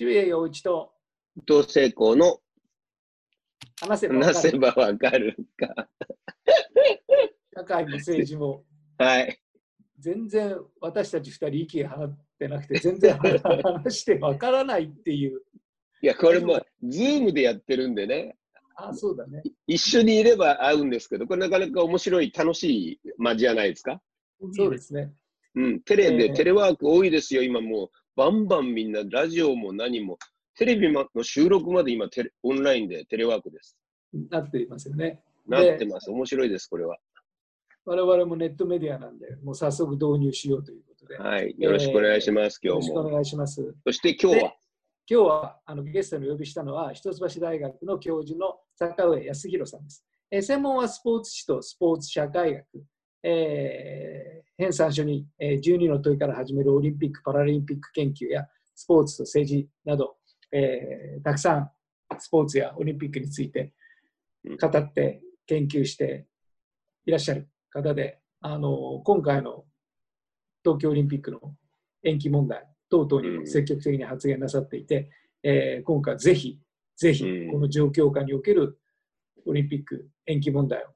渋谷陽一と伊藤聖光の話せば分話せかるばわかるか。社会も政治もはい。全然私たち二人息が放ってなくて全然話して分からないっていう。いや、これも、ズームでやってるんでね、あそうだね。一緒にいれば合うんですけど、これなかなか面白い、楽しい間じゃないですか。そうですね。うん、テレビ、ええテレワーク多いですよ、今もう、バンバンみんな、ラジオも何も、テレビの収録まで今テレ、オンラインでテレワークです。なっていますよねなってます。面白いです、これは。我々もネットメディアなんでもう早速導入しようということではい。よろしくお願いします、よろ今日も。しくお願いしますそして今日は、今日はあのゲストにお呼びしたのは一橋大学の教授の坂上康弘さんです。えー専門はスポーツ史とスポーツ社会学。えー、編纂書に、えー12の問いから始めるオリンピック・パラリンピック研究やスポーツと政治など、えーたくさんスポーツやオリンピックについて語って研究していらっしゃる方で、あの今回の東京オリンピックの延期問題等々にも積極的に発言なさっていて、えー今回ぜひ、ぜひうん。この状況下におけるオリンピック延期問題を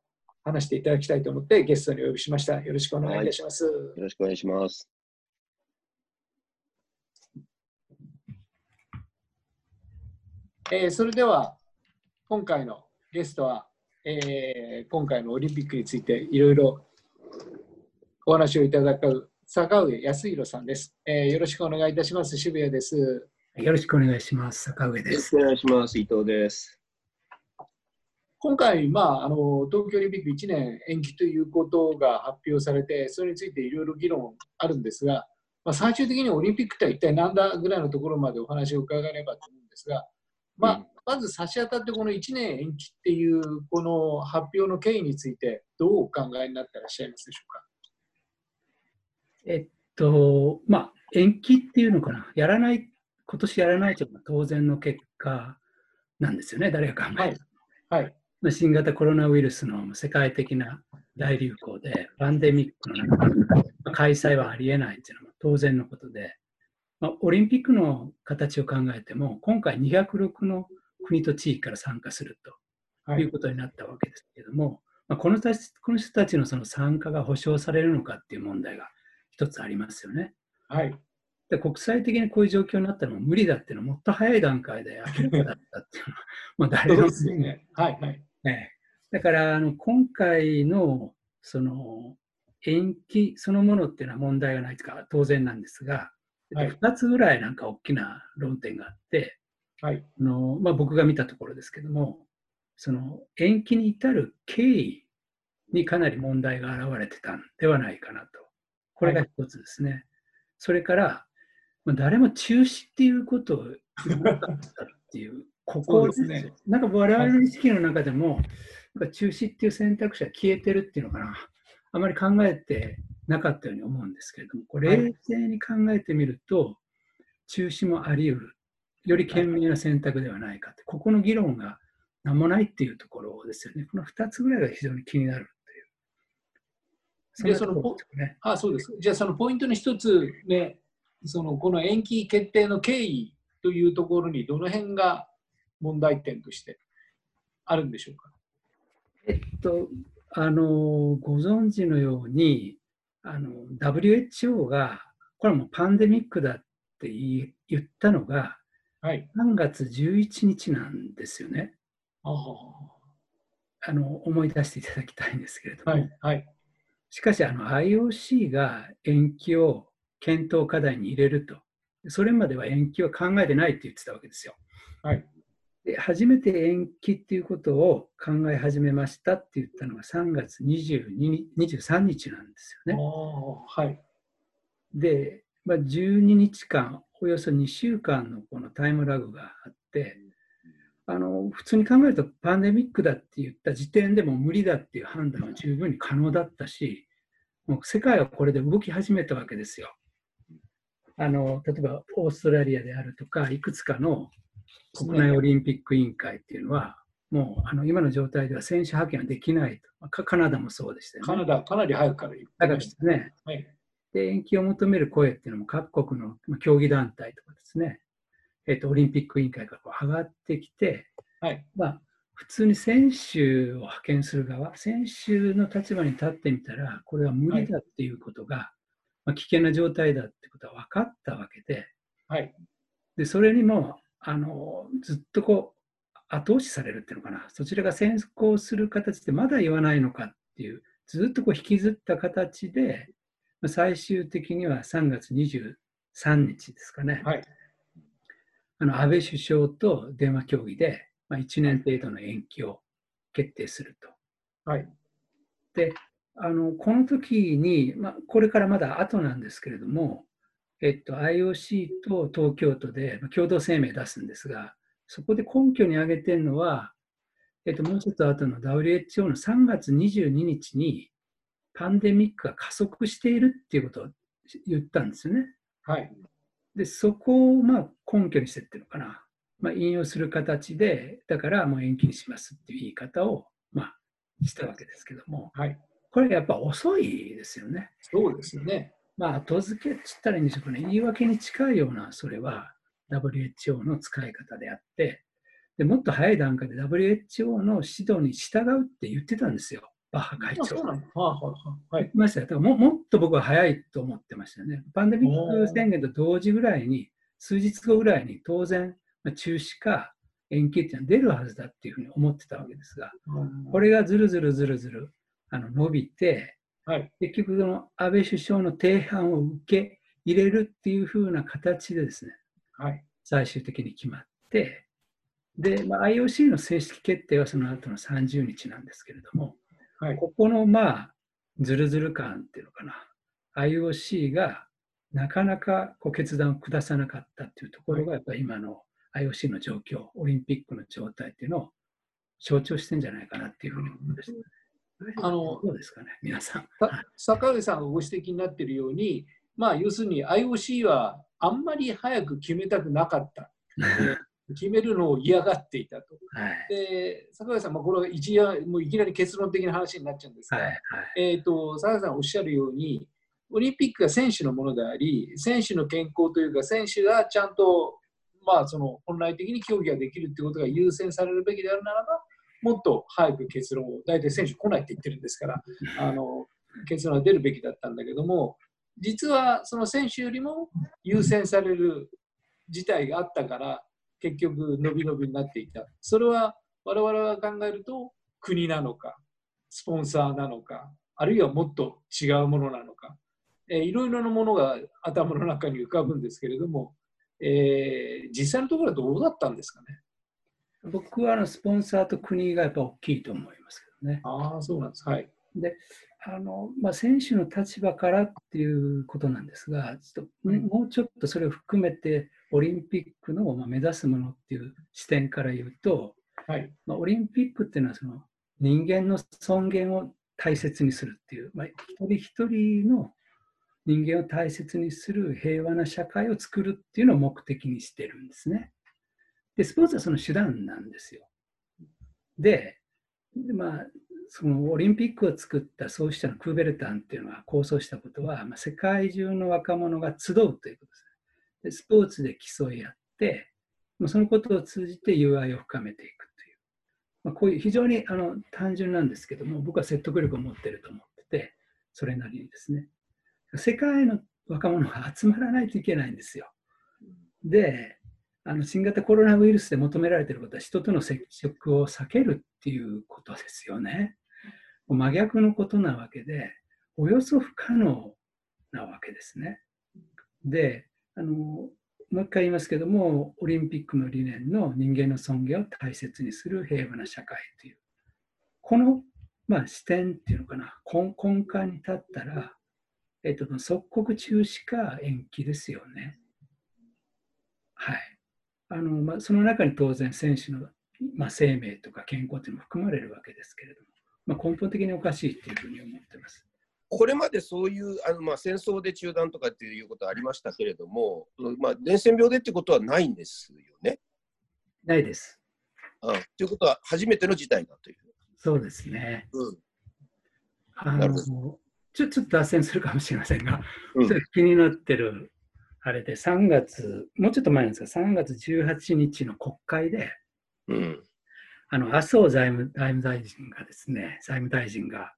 話していただきたいと思ってゲストにお呼びしました。よろしくお願いいたします。よろしくお願いします。えーそれでは今回のゲストは、えー今回のオリンピックについていろいろお話をいただく坂上康弘さんです、えーよろしくお願いいたします。渋谷です。よろしくお願いします。坂上です。よろしくお願いします。伊藤です。今回、まあ、あの東京オリンピック1年延期ということが発表されて、それについていろいろ議論あるんですが、まあ、最終的にオリンピックとは一体何だぐらいのところまでお話を伺えればと思うんですが、まあうんまず差し当たってこの1年延期っていうこの発表の経緯について、どうお考えになってらっしゃいますでしょうか？えっと、まあ、延期っていうのかな？やらない、今年やらないというのは当然の結果なんですよね、誰が考えてもはい、まあ新型コロナウイルスの世界的な大流行で、パンデミックの中でまあ開催はありえないっていうのは当然のことで、まあ、オリンピックの形を考えても、今回206の国と地域から参加するとはいいうことになったわけですけれども、まあ、この人たちこの人たちのその参加が保障されるのかっていう問題が一つありますよね。はい、で国際的にこういう状況になったのも無理だっていうのはもっと早い段階で明らかだったっていうのは、まあ誰そうもですよね。はい、はい、ねだからあの今回のその延期そのものっていうのは問題がないとか当然なんですが、はい2つぐらいなんか大きな論点があって、はい、あのまあ、僕が見たところですけども、その延期に至る経緯にかなり問題が現れてたんではないかなと。これが一つですね。それから、まあ、誰も中止っていうことを言わなかったっていう、ここですねなんか我々の意識の中でも、なんか中止っていう選択肢は消えてるっていうのかな。あまり考えてなかったように思うんですけれども、これはい冷静に考えてみると、中止もあり得る。より賢明な選択ではないかって、ここの議論が何もないっていうところですよね。この2つぐらいが非常に気になるっていう。でんなところですよね。あそうです。じゃあ、そのポイントの一つね、そのこの延期決定の経緯というところに、どの辺が問題点としてあるんでしょうか？えっと、あの、ご存知のように、あの、WHO が、これはもうパンデミックだって言ったのが、はい。3月11日なんですよね。あの、思い出していただきたいんですけれども。はい。はい。しかし、あの IOC が延期を検討課題に入れると。それまでは延期は考えてないって言ってたわけですよ。はい。で初めて延期っていうことを考え始めましたって言ったのが3月22日23日なんですよね。はい。で、まあ、12日間、およそ2週間のこのタイムラグがあって、あの普通に考えるとパンデミックだって言った時点でも無理だっていう判断は十分に可能だったし、もう世界はこれで動き始めたわけですよ。あの例えばオーストラリアであるとか、いくつかの国内オリンピック委員会っていうのは、もうあの今の状態では選手派遣はできないと。かカナダもそうでしたよね。カナダ、かなり早くから言ってました。ね、はい。で延期を求める声っていうのも各国のまあ競技団体とかですね、えっと、オリンピック委員会がこう上がってきて、はい。まあ、普通に選手を派遣する側、選手の立場に立ってみたら、これは無理だっていうことが、まあ、危険な状態だってことは分かったわけで、はい。でそれにもあのずっとこう後押しされるっていうのかな、そちらが先行する形でまだ言わないのかっていう、ずっとこう引きずった形で、まあ最終的には3月23日ですかね、はい。あの安倍首相と電話協議で、まあ、1年程度の延期を決定すると。はい。で、あのこの時に、まあ、これからまだ後なんですけれども、えっと、IOC と東京都でまあ共同声明出すんですが、そこで根拠に挙げてるのは、えっと、もうちょっと後の WHO の3月22日にパンデミックが加速しているっていうことを言ったんですよね。はい。で、そこをまあ根拠にしてっていうのかな、まあ、引用する形で、だからもう延期にしますっていう言い方をまあしたわけですけども、はい。これやっぱ遅いですよね。そうですよね。まあ、後付けっったらいいんでしょうかね、言い訳に近いような、それは WHO の使い方であって、でもっと早い段階で WHO の指導に従うって言ってたんですよ、バッハ会長。あそうなのはあ、はあはい。言ってましたよ。だからももっと僕は早いと思ってましたよね。パンデミック宣言と同時ぐらいに、数日後ぐらいに当然、まあ中止か延期っていうのは出るはずだっていうふうに思ってたわけですが、これがずるずるずるずるあの伸びて、はい。結局その安倍首相の提案を受け入れるっていうふうな形でですね、はい。最終的に決まって、で、まあ、IOC の正式決定はその後の30日なんですけれども、はい。ここのまあ、ずるずる感っていうのかな、IOC がなかなかこう決断を下さなかったっていうところが、やっぱり今の IOC の状況、オリンピックの状態っていうのを象徴してんじゃないかなっていうふうに思いました。あのどうですかね、皆さん。さ坂上さんがご指摘になっているように、まあ、要するに IOC はあんまり早く決めたくなかった。え 決めるのを嫌がっていたと。はい。で、坂上さん、まあ、これは一夜もういきなり結論的な話になっちゃうんですが、はい。はい。えー、と坂上さんおっしゃるように、オリンピックが選手のものであり、選手の健康というか、選手がちゃんと、まあ、その本来的に競技ができるということが優先されるべきであるならば、もっと早く結論を、大体選手来ないって言ってるんですから、あの結論が出るべきだったんだけども、実はその選手よりも優先される事態があったから、結局、伸び伸びになっていた。それは我々が考えると、国なのか、スポンサーなのか、あるいはもっと違うものなのか、えーいろいろなものが頭の中に浮かぶんですけれども、えー実際のところはどうだったんですかね？僕はあのスポンサーと国がやっぱ大きいと思いますけどね。ああ、そうなんです。はい。であのまあ、選手の立場からっていうことなんですが、ちょっとうんもうちょっとそれを含めて、オリンピックのまあ目指すものっていう視点から言うと、はい。まあ、オリンピックっていうのはその人間の尊厳を大切にするっていう、まあ、一人一人の人間を大切にする平和な社会を作るっていうのを目的にしてるんですね。で、スポーツはその手段なんですよ。で、まあ、そのオリンピックを作った創始者のクーベルタンっていうのは構想したことは、まあ、世界中の若者が集うということです。でスポーツで競い合って、まあそのことを通じて友愛を深めていくという、まあ、こういう非常にあの単純なんですけども、僕は説得力を持ってると思ってて、それなりにですね。世界の若者が集まらないといけないんですよ。で、あの新型コロナウイルスで求められていることは人との接触を避けるっていうことですよね。真逆のことなわけで、およそ不可能なわけですね。で、あのもう一回言いますけども、オリンピックの理念の人間の尊厳を大切にする平和な社会という、この、まあ、視点っていうのかな、根根幹に立ったら、えっと、即刻中止か延期ですよね。はい。あのまあ、その中に当然選手の、まあ、生命とか健康というのも含まれるわけですけれども、まあ、根本的におかしいというふうに思ってます。これまでそういうあの、まあ、戦争で中断とかっていうことはありましたけれども、まあ、伝染病でってことはないんですよね？ないです。うん、ということは初めての事態だという。そうですね。うんあのなるほちょちょっと脱線するかもしれませんが、うん気になってるあれで3月、もうちょっと前なんですが、3月18日の国会で、うん。あの麻生財務財務大臣がですね、財務大臣が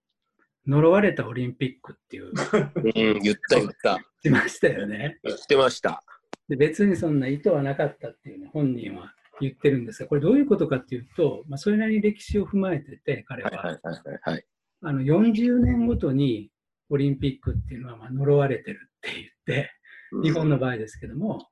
呪われたオリンピックっていう、うん、言った言った。しましたよね。言ってました。で別にそんな意図はなかったっていうね、本人は言ってるんですが、これどういうことかっていうと、まあ、それなりに歴史を踏まえてて、彼は、はいはいはいはいはい。あの40年ごとにオリンピックっていうのはまあ呪われてるって言って、日本の場合ですけども、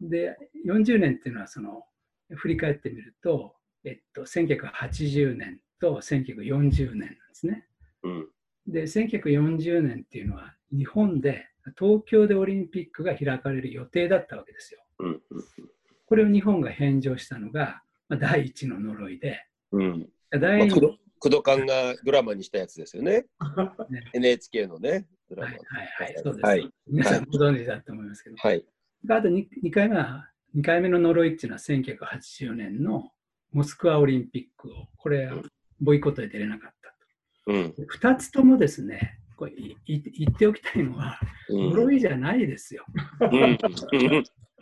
で、40年っていうのはその、振り返ってみると、えっと、1980年と1940年なんですね。うん。で、1940年っていうのは、日本で、東京でオリンピックが開かれる予定だったわけですよ。うん。これを日本が返上したのが、まあ、第一の呪いで、うん。ま第二あ、工藤工藤官がドラマにしたやつですよね。ね NHK のね、ドラマ。はいはいはい、そうです。はい皆さんご存知だと思いますけど。はい。あと 2, 2回目は、2回目の呪いっていうのは1980年のモスクワオリンピックを、これうん、ボイコットで出れなかったうん。と。2つともですね、これ言っておきたいのは、うん。呪いじゃないですよ。うん。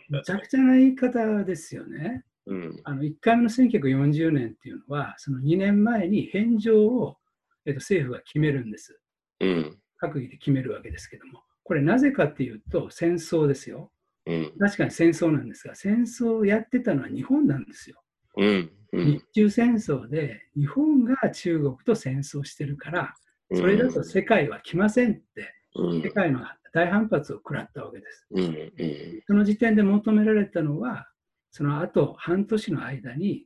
めちゃくちゃな言い方ですよね。うん。あの1回目の1940年っていうのは、その2年前に返上を、えっと、政府が決めるんです。うん。閣議で決めるわけですけども、これなぜかっていうと、戦争ですよ。うん。確かに戦争なんですが、戦争をやってたのは日本なんですよ。うん。うん日。中戦争で日本が中国と戦争してるから、それだと世界は来ませんって、うん。世界の大反発を食らったわけです。その時点で求められたのは、その後半年の間に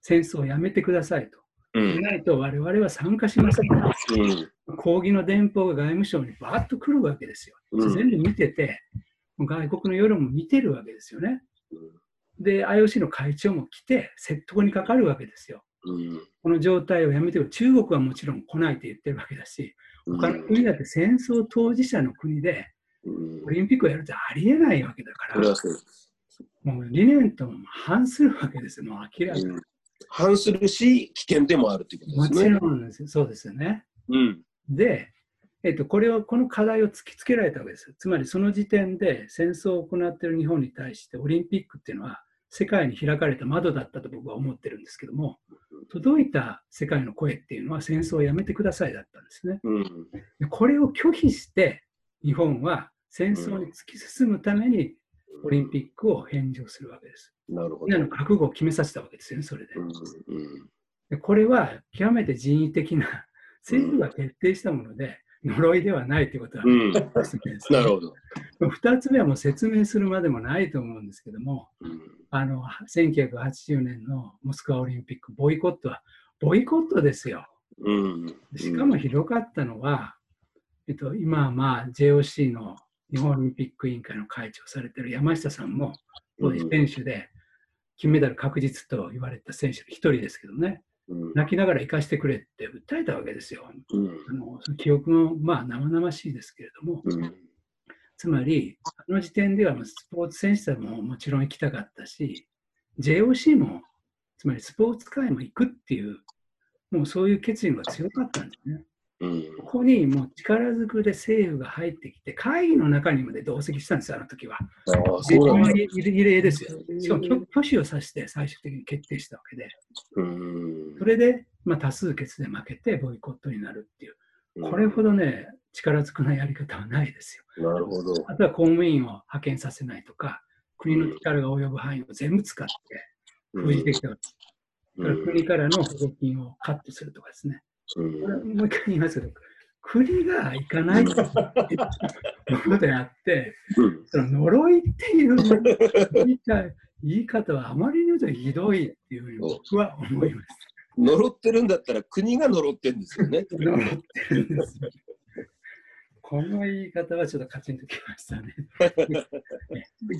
戦争をやめてくださいと。うん。でないと我々は参加しません。うん。抗議の電報が外務省にバーッと来るわけですよ。うん全部見てて、外国の世論も見てるわけですよね。で、IOC の会長も来て、説得にかかるわけですよ。うん。この状態をやめて。中国はもちろん来ないと言ってるわけだし、他の国だって戦争当事者の国でうんオリンピックをやるってありえないわけだから。もう理念とも反するわけですよ。もう明らかに。うん反するし、危険でもあるということもちですね。ろんですそうですよね。うん。で、えっと、これを、この課題を突きつけられたわけです。つまりその時点で戦争を行っている日本に対してオリンピックっていうのは世界に開かれた窓だったと僕は思ってるんですけども、届いた世界の声っていうのは戦争をやめてくださいだったんですね。うん。でこれを拒否して日本は戦争に突き進むためにオリンピックを返上するわけです。なるほど。みんなの覚悟を決めさせたわけですよね、それで。うん。うん。でこれは極めて人為的な政府が決定したもので、呪いではないということはうん。なるほど。2つ目はもう説明するまでもないと思うんですけども、うん。あの1980年のモスクワオリンピック、ボイコットは、ボイコットですよ。うん。しかもひどかったのは、えっと、今はまあ JOC の日本オリンピック委員会の会長をされている山下さんも、当時選手で金メダル確実と言われた選手の一人ですけどね、うん。泣きながら行かしてくれって訴えたわけですよ。うん。あのその記憶もまあ生々しいですけれども、うん。つまり、あの時点ではスポーツ選手たちももちろん行きたかったし、JOC も、つまりスポーツ界も行くっていう、もうそういう決意が強かったんですね。うん。ここにもう力ずくで政府が入ってきて、会議の中にまで同席したんですよ、あの時は。異例ですよ。しかも挙挙手をさして最終的に決定したわけで、うん。それで、まあ、多数決で負けてボイコットになるっていう、これほどね、力ずくなやり方はないですよ。なるほど。あとは公務員を派遣させないとか、国の力が及ぶ範囲を全部使って封じてきたわけです。だから国からの補助金をカットするとかですね。うんもう一回言いますけど、国が行かないということであって、うんその呪いっていう言い方言い方はあまりにもひどいっていうふうに僕は思います。呪ってるんだったら国が呪ってるんですよね。呪ってるんですよ。この言い方はちょっとカチンときましたね。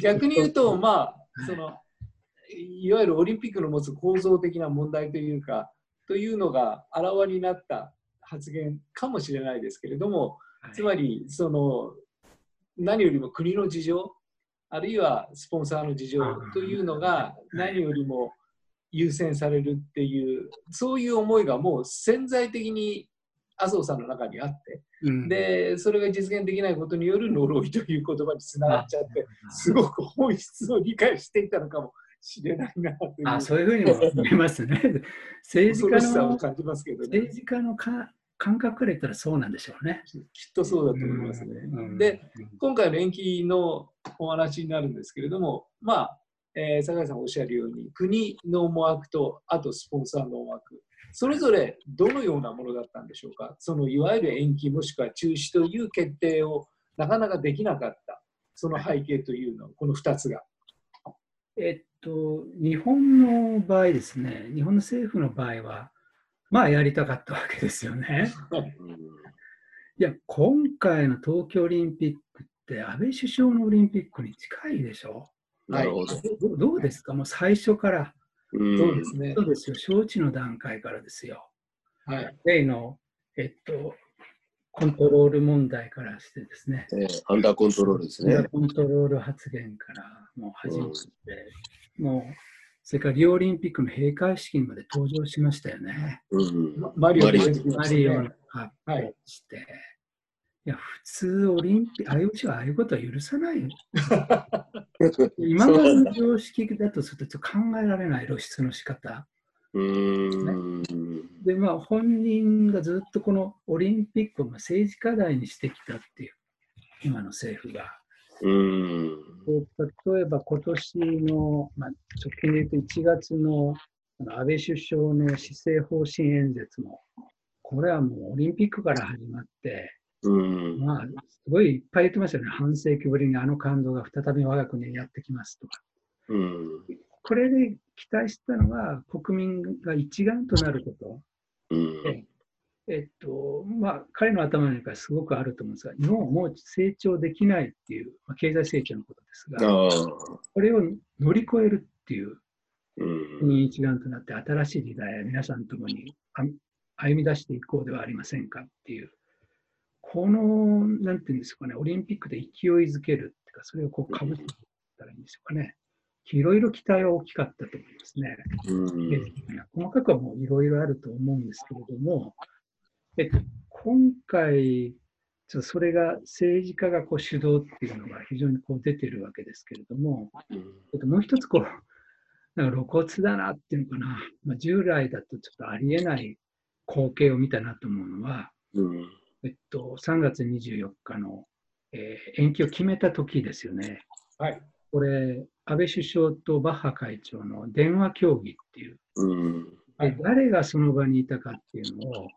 逆に言うと、まあ、そのいわゆるオリンピックの持つ構造的な問題というか、というのがあらわになった発言かもしれないですけれども、つまりその何よりも国の事情、あるいはスポンサーの事情というのが何よりも優先されるっていう、そういう思いがもう潜在的に麻生さんの中にあって、うん。で、それが実現できないことによる呪いという言葉につながっちゃって、すごく本質を理解していたのかもしれないなというあそういうふうにも見えますね。政治家のさを感じますけどね。政治家のか感覚から言ったらそうなんでしょうね。きっとそうだと思いますね。うんで、今回の延期のお話になるんですけれども、まあ、えー酒井さんおっしゃるように、国の思惑と、あとスポンサーの思惑、それぞれどのようなものだったんでしょうか、そのいわゆる延期もしくは中止という決定をなかなかできなかった、その背景というのは、この2つが。えっと、日本の場合ですね、日本の政府の場合は、まあやりたかったわけですよね。いや、今回の東京オリンピックって、安倍首相のオリンピックに近いでしょ？なるほど。どどうですか？もう最初から、うんそうですねそ。うですよ、招致の段階からですよ。はい。例の、えっと、コントロール問題からしてですね、えーアンダーコントロールですね。コントロール発言からもう始まって、もう、それからリオオリンピックの閉会式にまで登場しましたよね。うんまマリオマリオの発表して、い、や、普通オリンピック、IOC はああいうことは許さないよ。今までの常識だとするとちょっと考えられない露出の仕方。うーん。で、まあ、本人がずっとこのオリンピックをまあ政治課題にしてきたっていう、今の政府が。うん。で例えば今年の、まあ、直近で言うと1月の安倍首相の施政方針演説も、これはもうオリンピックから始まって、うん。まあ、すごいいっぱい言ってましたよね。半世紀ぶりにあの感動が再び我が国にやってきますとか。うん。これで期待したのは、国民が一丸となること。うん。えっと、まあ、彼の頭の中にすごくあると思うんですが、日本はもう成長できないっていう、まあ、経済成長のことですが。これを乗り越えるっていう、うん。国一丸となって新しい時代へ皆さんと共にあ歩み出していこうではありませんかっていう、この、なんていうんですかね、オリンピックで勢いづけるっていうか、それをこうかぶせていったらいいんでしょうかね。いろいろ期待は大きかったと思いますね。うん。細かくはもういろいろあると思うんですけれども、えっと、今回、それが政治家がこう主導っていうのが非常にこう出てるわけですけれども、えっと、もう一つこう、なんか露骨だなっていうのかな、まあ、従来だとちょっとありえない光景を見たなと思うのは、うん。えっと、3月24日の、えー延期を決めた時ですよね。はい。これ、安倍首相とバッハ会長の電話協議っていう、誰がその場にいたかっていうのを、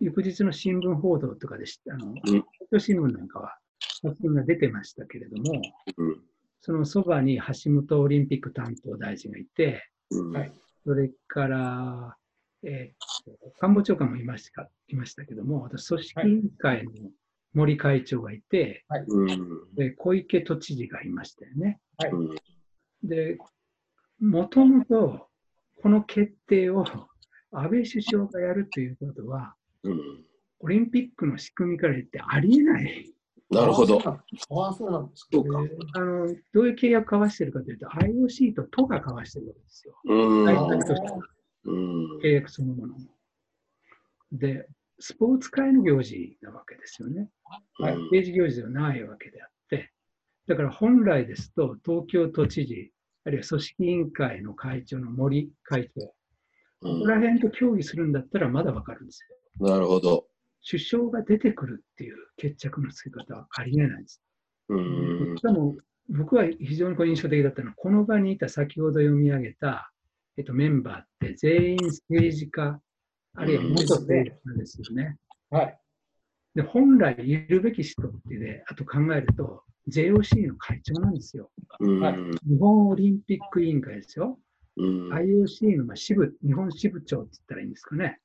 翌日の新聞報道とかであの、東京新聞なんかは、写真が出てましたけれども、うん。そのそばに橋本オリンピック担当大臣がいて、うん。はいそれから、えーと官房長官もいましたいましたけども、私、組織委員会の森会長がいて、うん。で小池都知事がいましたよね。うん。で、もともとこの決定を安倍首相がやるということは、うん。オリンピックの仕組みから言ってありえない。なるほど。ああ、そうなんですか。あのどういう契約交わしてるかというと、IOC と都が交わしてるわけですよ。契約そのものも。で、スポーツ界の行事なわけですよね。はい政治行事ではないわけであって、だから本来ですと、東京都知事、あるいは組織委員会の会長の森会長、ここら辺と協議するんだったらまだわかるんですよ。なるほど。首相が出てくるっていう決着のつけ方はありえないです。うんし。かも、僕は非常にこう印象的だったのは、この場にいた先ほど読み上げた、えっと、メンバーって全員政治家、あるいは元政治家ですよね。はい。で、本来いるべき人ってで、あと考えると、JOC の会長なんですよ。うん。日本オリンピック委員会ですよ。うん。IOC のまあ支部、日本支部長って言ったらいいんですかね。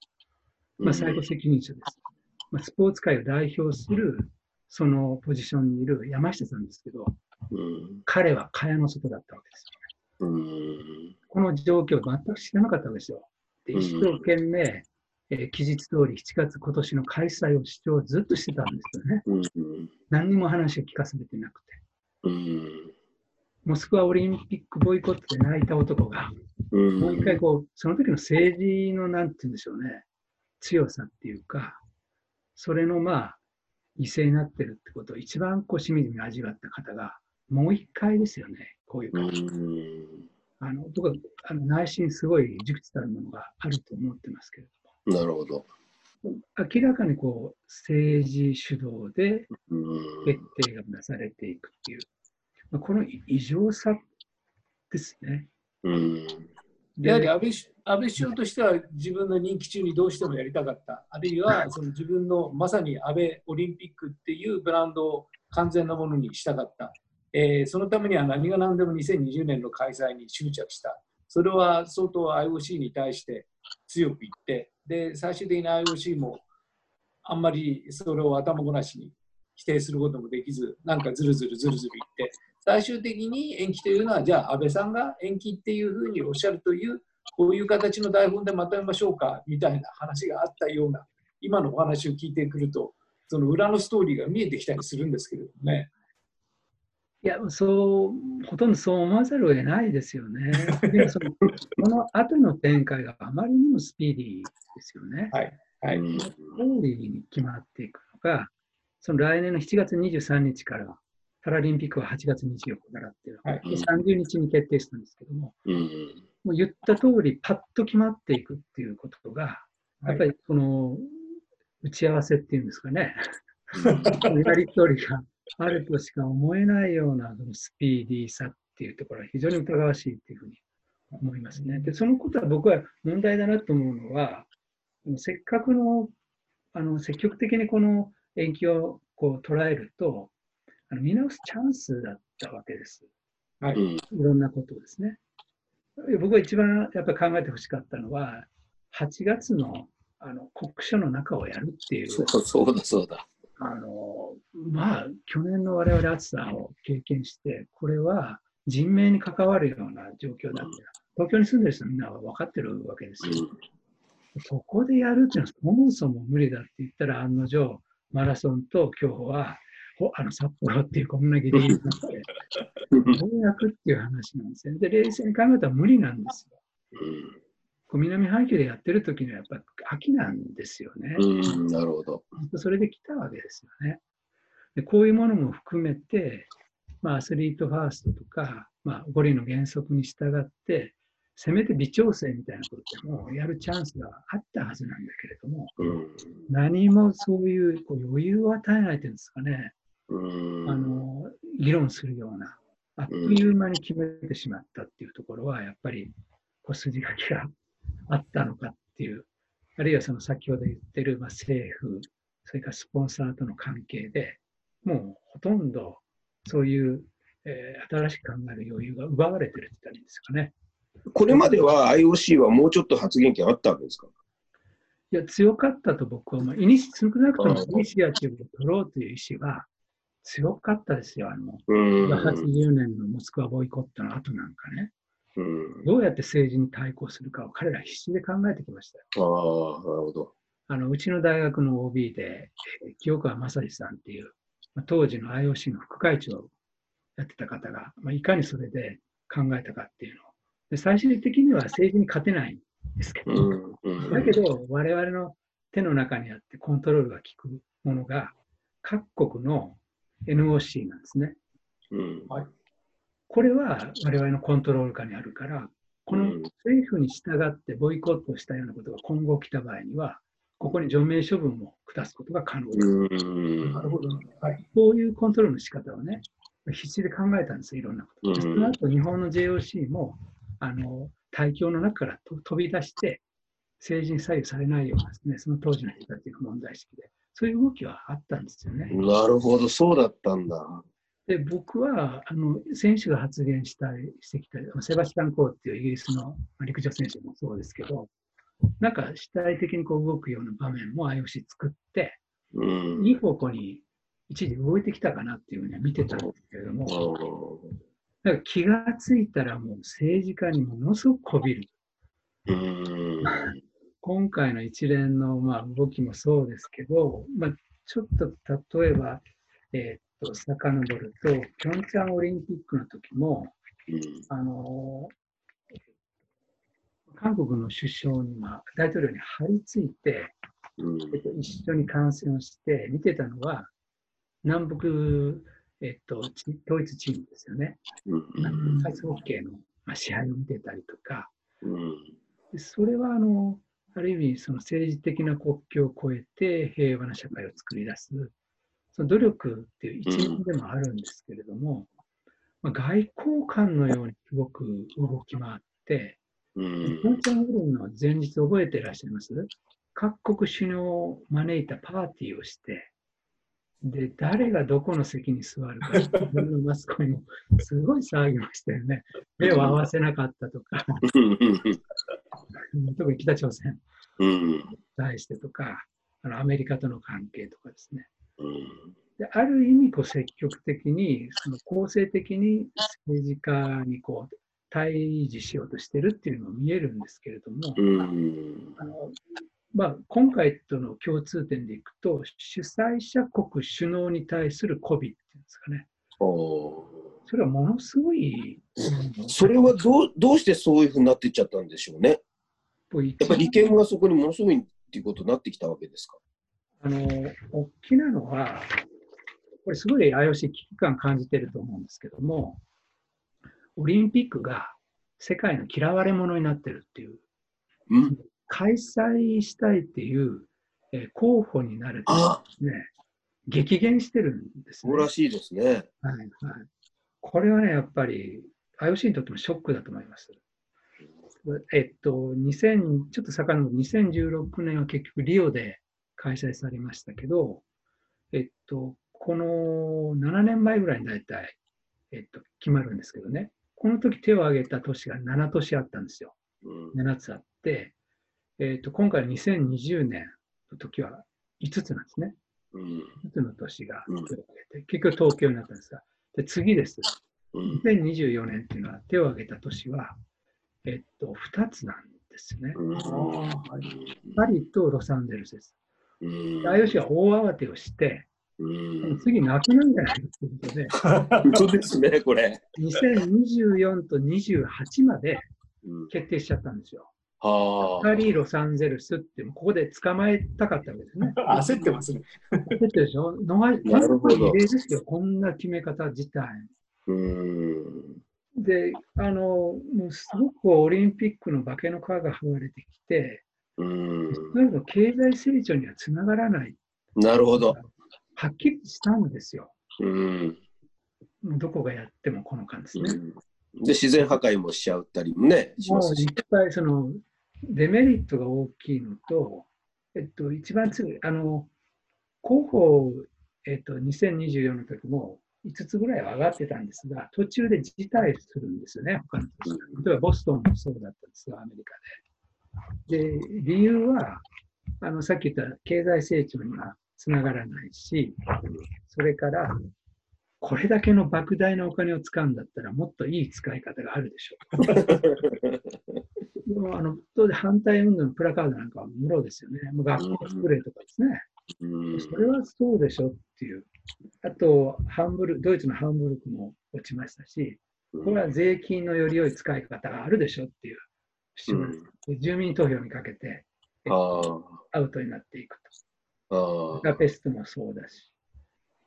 まあ、最高責任者です。まあ、スポーツ界を代表する、そのポジションにいる山下さんですけど、うん。彼は蚊帳の外だったわけですよ。うん。この状況を全く知らなかったわけですよ。でうん一生懸命、えー期日通り7月今年の開催を主張ずっとしてたんですよね。うん。何にも話を聞かされてなくて。うん。モスクワオリンピックボイコットで泣いた男が、うん。もう一回こう、その時の政治のなんて言うんでしょうね、強さっていうか、それのまあ、犠牲になってるってことを一番こうしみじみ味わった方が、もう一回ですよね、こういう感じ。あの僕はあの内心すごい熟知たるものがあると思ってますけれども。なるほど。明らかにこう政治主導で決定がなされていくっていう、まあ、この異常さですね。うん。やはり安倍安倍首相としては自分の任期中にどうしてもやりたかった、あるいはその自分のまさに安倍オリンピックっていうブランドを完全なものにしたかった、えー、そのためには何が何でも2020年の開催に執着した、それは相当 IOC に対して強く言って、で最終的に IOC もあんまりそれを頭ごなしに否定することもできず、なんかずるずるずるずる言って、最終的に延期というのは、じゃあ安倍さんが延期っていうふうにおっしゃるという、こういう形の台本でまとめましょうかみたいな話があったような、今のお話を聞いてくると、その裏のストーリーが見えてきたりするんですけれどもね。いや、そう、ほとんどそう思わざるを得ないですよね。でもそのこの後の展開があまりにもスピーディーですよね。はい。はい。ストーリーに決まっていくのが、その来年の7月23日からパラリンピックは8月24日からっていうの、はい、30日に決定したんですけども、うん、もう言った通り、パッと決まっていくっていうことが、やっぱりこの打ち合わせっていうんですかね、やり取りがあるとしか思えないようなスピーディーさっていうところは非常に疑わしいっていうふうに思いますね。で、そのことは僕は問題だなと思うのは、せっかくの、あの積極的にこの延期をこう捉えると、あの見直すチャンスだったわけです。はい。いろんなことをですね。僕が一番やっぱり考えてほしかったのは、8月のあの国書の中をやるっていう。そうそうだそうだ。あのまあ、去年の我々暑さを経験して、これは人命に関わるような状況だって、東京に住んでる人みんなは分かってるわけですよ。うん、そこでやるっていうのはそもそも無理だって言ったら案の定、マラソンと今日はあの札幌っていうこんなギリギリになって、どうやくっていう話なんですよ。で、冷静に考えたら無理なんですよ。うん、南半球でやってる時にはやっぱ秋なんですよね。うん、なるほど。それで来たわけですよね。でこういうものも含めて、まあ、アスリートファーストとか、まあ、五輪の原則に従って、せめて微調整みたいなことでもやるチャンスがあったはずなんだけれども、うん、何もそういうこう余裕を与えないというんですかね、あの議論するような、あっという間に決めてしまったっていうところは、やっぱり小筋書きがあったのかっていう、あるいはその先ほど言ってる、まあ、政府、それからスポンサーとの関係で、もうほとんどそういう、えー、新しく考える余裕が奪われてるって言ったらいいんですかね。これまでは IOC はもうちょっと発言権あったわけですか？いや、強かったと僕は、まあ、イニシ少なくともイニシアチブを取ろうという意思は強かったですよ。あの、80年のモスクワボイコットの後なんかね。どうやって政治に対抗するかを彼ら必死で考えてきましたよ。ああ、なるほど。あの、うちの大学の OB で、清川正史さんっていう、まあ、当時の IOC の副会長をやってた方が、まあ、いかにそれで考えたかっていうのを。で最終的には政治に勝てないんですけど、だけど、我々の手の中にあってコントロールが効くものが、各国の NOC なんですね。うんはい、これは我々のコントロール下にあるから、この政府に従ってボイコットしたようなことが今後来た場合には、ここに除名処分も下すことが可能です。なるほど、はい。こういうコントロールの仕方をね、必死で考えたんですよ、いろんなこと。その後、日本の JOC も、あの、大境の中から飛び出して、政治に左右されないようなですね、その当時の人たちの問題意識で、そういう動きはあったんですよね。なるほど、そうだったんだ。で僕はあの選手が発言したりしてきたり、セバスチャン・コーっていうイギリスの陸上選手もそうですけど、なんか主体的にこう動くような場面も IOC 作って、うん、いい方向に一時動いてきたかなっていうふうには見てたんですけれども、だから気がついたらもう政治家にものすごくこびる。うん。今回の一連のまあ動きもそうですけど、まあ、ちょっと例えば、えー、っと遡ると、ピョンチャンオリンピックの時も、あの韓国の首相に、まあ、大統領に張り付いて、うん。えっと、一緒に観戦をして見てたのは、南北、えっと、ち統一チームですよね。うん。アイスホッケーの、まあ、試合を見てたりとか、それはあのある意味その政治的な国境を越えて平和な社会を作り出すその努力っていう一面でもあるんですけれども、まあ、外交官のようにすごく動き回って、うん。ピョンチャン五輪の前日覚えていらっしゃいます？各国首脳を招いたパーティーをして、で、誰がどこの席に座るか、自分のマスコミもすごい騒ぎましたよね。目を合わせなかったとか、特に北朝鮮うん。に対してとか、あのアメリカとの関係とかですね。うん。である意味こう積極的に、その公正的に政治家にこう対峙しようとしてるっていうのも見えるんですけれども、うんあのまあ、今回との共通点でいくと、主催者国首脳に対する媚びっていうんですかね、おそれはものすごい、ーそれはどうどうしてそういうふうになっていっちゃったんでしょうね。うんやっぱり利権がそこにものすごいっていうことになってきたわけですか。あの大きなのは、これすごい IOC 危機感感じてると思うんですけども、オリンピックが世界の嫌われ者になってるっていう、うん、開催したいっていう、えー候補になるとあね、激減してるんですね。そうらしいですね。はいはい、これはね、やっぱり IOC にとってもショックだと思います。えっと、2000ちょっと遡る2016年は結局リオで開催されましたけど、えっと、この7年前ぐらいに大体、えっと、決まるんですけどね、この時手を挙げた年が7年あったんですよ。うん7つあって、えっと、今回2020年の時は5つなんですね。うん5つの年が手をうん挙げて、結局東京になったんですが、で次です。うん2024年っていうのは手を挙げた年は、えっと、2つなんですね。うんパリとロサンゼルスです。うん IOC は大慌てをして、うん次なくなるんじゃないかということで、すね、これ。2024と28までうん決定しちゃったんですよ。はパリ、ロサンゼルスって、ここで捕まえたかったわけですね。焦ってますね。焦ってるでしょ？逃なるほどですよ、こんな決め方自体。うんで、あの、もうすごくオリンピックの化けの皮が剥がれてきて、うんそういうの経済成長にはつながらない。なるほど。はっきりしたんですよ。うんどこがやってもこの感じですね。で、自然破壊もしちゃったりもね、しますしもそのデメリットが大きいのと、えっと、一番次、あの、候補、えっと、2024の時も5つぐらいは上がってたんですが、途中で辞退するんですよね、他の都市が例えばボストンもそうだったんですが、アメリカで。で、理由は、あの、さっき言った経済成長にはつながらないし、それから、これだけの莫大なお金を使うんだったら、もっといい使い方があるでしょう。で も、あの、当然反対運動のプラカードなんかは無料ですよね。もう学校作れとかですね。うんそれはそうでしょっていう。あと、ハンブルドイツのハンブルクも落ちましたし、これは税金のより良い使い方があるでしょっていう主張です。で住民投票にかけてあアウトになっていくあと。ブダペストもそうだし。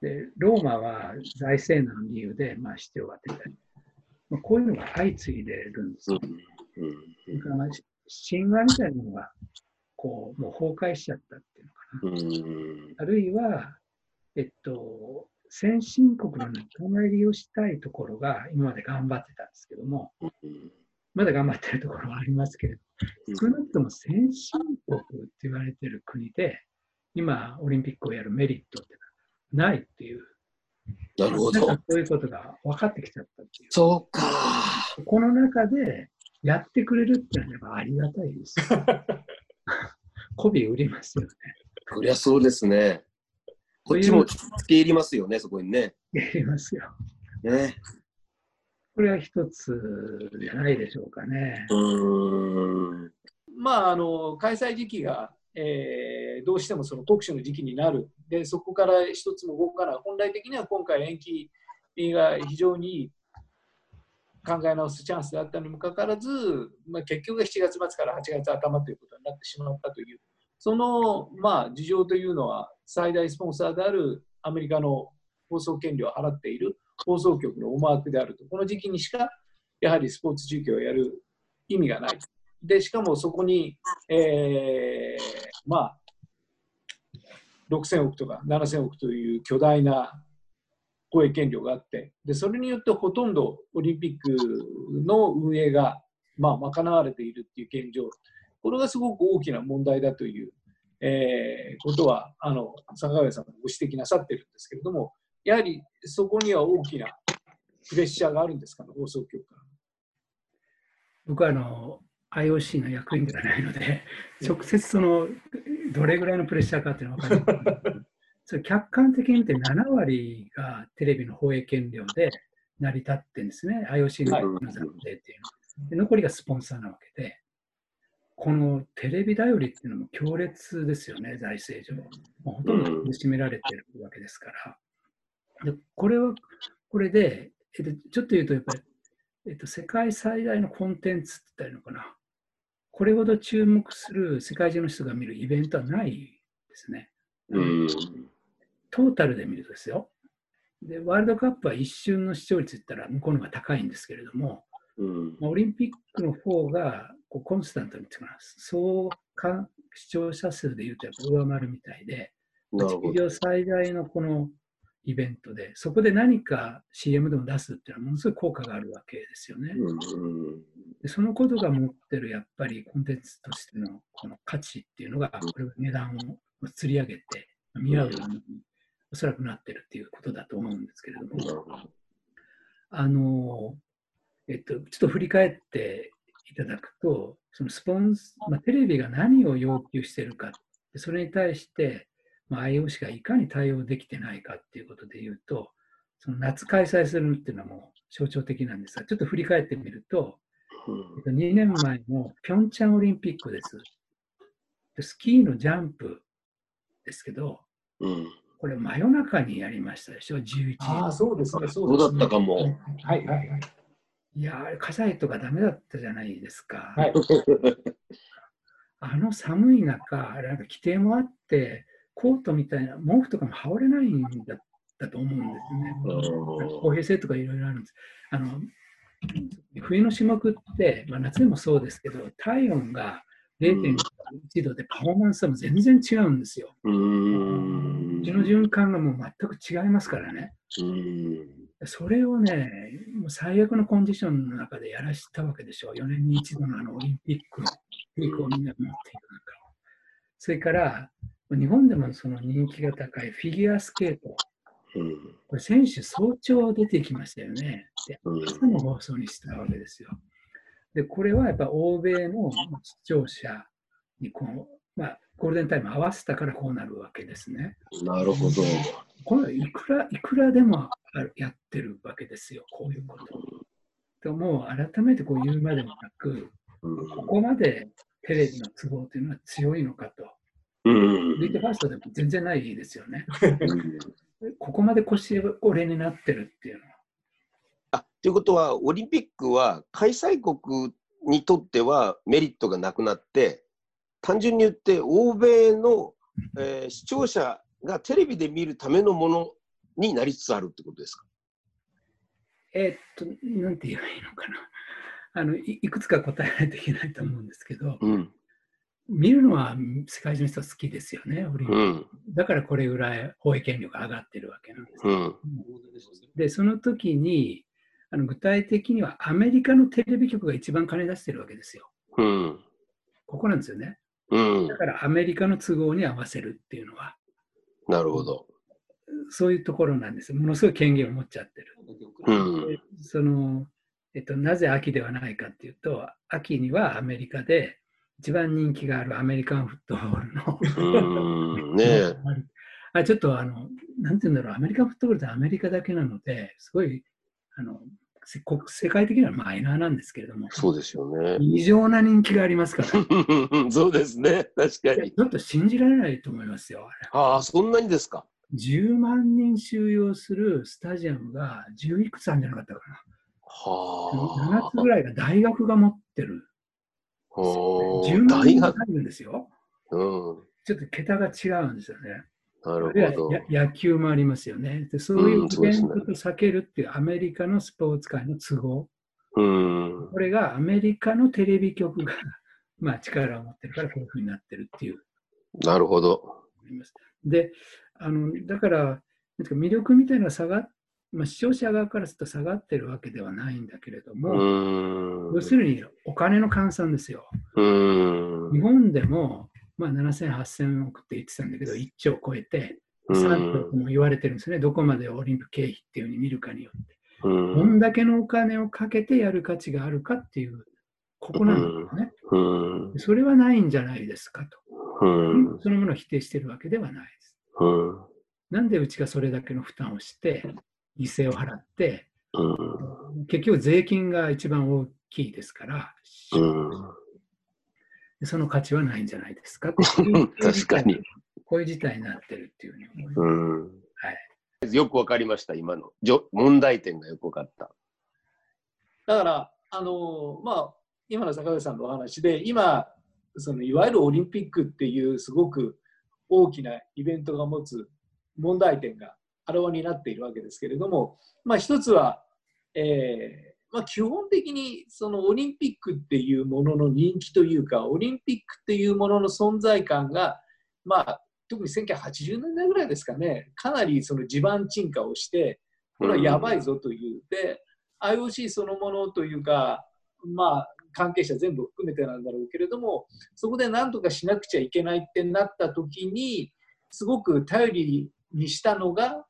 で、ローマは財政難の理由で、まあ、市長が出たり。まあ、こういうのが相次いでるんですよ。だからまあし神話みたいなのが、こう、もう崩壊しちゃったっていうのかな。うんあるいは、えっと、先進国の仲間入りをしたいところが今まで頑張ってたんですけども、まだ頑張ってるところはありますけれど、少なくとも先進国って言われてる国で、今、オリンピックをやるメリットってないっていう、なるほど。そういうことが分かってきちゃったっていう。そうか。この中でやってくれるっていうのはやっぱありがたいです。媚び売りますよね。そりゃそうですね。こっちも付け入りますよね、そこにね。やりますよ。ね。これは一つじゃないでしょうかね。うーん。まあ、あの開催時期が、えーどうしてもその国主の時期になる、でそこから一つも動かない、本来的には今回、延期が非常に考え直すチャンスであったにもかかわらず、まあ、結局は7月末から8月頭ということになってしまったというその、まあ、事情というのは、最大スポンサーであるアメリカの放送権料を払っている放送局の思惑であると。この時期にしか、やはりスポーツ中継をやる意味がない。で、しかもそこに、えー、まあ、6000億とか7000億という巨大な放映権料があってで、それによってほとんどオリンピックの運営が、まあ、賄われているっていう現状、これがすごく大きな問題だという、えー、ことは、あの坂上さんもご指摘なさってるんですけれども、やはりそこには大きなプレッシャーがあるんですかね、放送局から。僕はあの IOC の役員ではないので、直接そのどれぐらいのプレッシャーかっていうのは分かりません。それ客観的に見て7割がテレビの放映権料で成り立ってるんですね、IOC の暫定っていうので。残りがスポンサーなわけで、このテレビ頼りっていうのも強烈ですよね、財政上。もうほとんど苦しめられてるわけですから。でこれは、これで、えっと、ちょっと言うと、やっぱり、えっと、世界最大のコンテンツって言ったらいいのかな。これほど注目する世界中の人が見るイベントはないですね。うん、トータルで見るとですよ。で、ワールドカップは一瞬の視聴率言ったら向こうの方が高いんですけれども、うん、オリンピックの方がこうコンスタントにってます。総視聴者数で言うとやっぱ上回るみたいで、地球上最大のこのイベントで、そこで何か CM でも出すっていうのはものすごい効果があるわけですよね。でそのことが持ってるやっぱりコンテンツとしてのこの価値っていうのが、これは値段を釣り上げて見合うようにおそらくなってるっていうことだと思うんですけれども、あの、えっと、ちょっと振り返っていただくと、そのスポンス、まあ、テレビが何を要求しているか、それに対して、まあ、IOC がいかに対応できてないかっていうことで言うと、その夏開催するっていうのはもう象徴的なんですが、ちょっと振り返ってみると、2年前のピョンチャンオリンピックです。スキーのジャンプですけど、うん、これ真夜中にやりましたでしょ、11時。ああ、そうですね、そうだったかも。はいはいはい。いや、火災とかダメだったじゃないですか。はい、あの寒い中、なんか規定もあって、コートみたいな、毛布とかも羽織れないんだったと思うんですね。公平性とかいろいろあるんです。あの冬の種目って、まあ、夏でもそうですけど、体温が0.1度でパフォーマンスは全然違うんですよ。うちの循環がもう全く違いますからね。それをね、もう最悪のコンディションの中でやらしたわけでしょう。4年に一度のあのオリンピックのピークをみんな持っていく中。それから、日本でもその人気が高いフィギュアスケート。これ選手早朝出てきましたよね。で朝の放送にしたわけですよ。で、これはやっぱ欧米の視聴者にこう、まあ、ゴールデンタイム合わせたからこうなるわけですね。なるほど。これはいくら、いくらでもやってるわけですよ、こういうこと。ともう改めてこう言うまでもなく、ここまでテレビの都合というのは強いのかと。リートファーストでも全然ないですよね。ここまで腰折れになってるっていうのは。あということは、オリンピックは開催国にとってはメリットがなくなって、単純に言って欧米の、えー、視聴者がテレビで見るためのものになりつつあるってことですか？えー、っと、なんて言えばいいのかな。あのいいくつか答えないといけないと思うんですけど、うん、見るのは世界中の人好きですよね、オリンピック。だからこれぐらい放映権料が上がってるわけなんです。うん、で、その時にあの具体的にはアメリカのテレビ局が一番金出してるわけですよ。うん、ここなんですよね。うん、だからアメリカの都合に合わせるっていうのは。なるほど。そういうところなんです。ものすごい権限を持っちゃってる。うん、そのえっと、なぜ秋ではないかっていうと、秋にはアメリカで一番人気があるアメリカンフットボールのね あちょっとあの、なんていうんだろう、アメリカンフットボールってアメリカだけなので、すごいあの世界的にはマイナーなんですけれども、そうですよね。異常な人気がありますから。そうですね、確かに。ちょっと信じられないと思いますよ。ああ、そんなにですか？10万人収容するスタジアムが10いくつあるんじゃなかったかな。はあ。7つぐらいが大学が持ってる。10万人があるんですよ。うん。ちょっと桁が違うんですよね。なるほど。や野球もありますよね。でそういううんイベントと避けるっていうアメリカのスポーツ界の都合。うん。これがアメリカのテレビ局が まあ力を持ってるからこういうふうになってるっていうなるほど。で、あのだから、魅力みたいなのが下がっ、まあ、視聴者側からすると下がってるわけではないんだけれどうも、ん。要するにお金の換算ですよ。うん。日本でも、まあ、7000、8000億って言ってたんだけど、1兆超えて、3兆とも言われてるんですね。どこまでオリンピック経費っていうふうに見るかによって。うん。どんだけのお金をかけてやる価値があるかっていう、ここなんですよね。うん。それはないんじゃないですかと。うん。そのものを否定してるわけではないです。うん。なんでうちがそれだけの負担をして、犠牲を払って、うん。結局税金が一番大きいですから、うん。その価値はないんじゃないですか 確かに。こういう事態になってるっていうふうに思います。うん。はい。よくわかりました、今の。じょ問題点がよくわかった。だから、あのまあ、今の坂上さんのお話で、今、そのいわゆるオリンピックっていうすごく大きなイベントが持つ問題点があらわになっているわけですけれども、まあ、一つは、えーまあ、基本的にそのオリンピックっていうものの人気というか、オリンピックっていうものの存在感が、まあ、特に1980年代ぐらいですかね、かなりその地盤沈下をして、これはやばいぞという。で、IOC そのものというか、まあ、関係者全部含めてなんだろうけれども、そこで何とかしなくちゃいけないってなった時に、すごく頼りにしたのが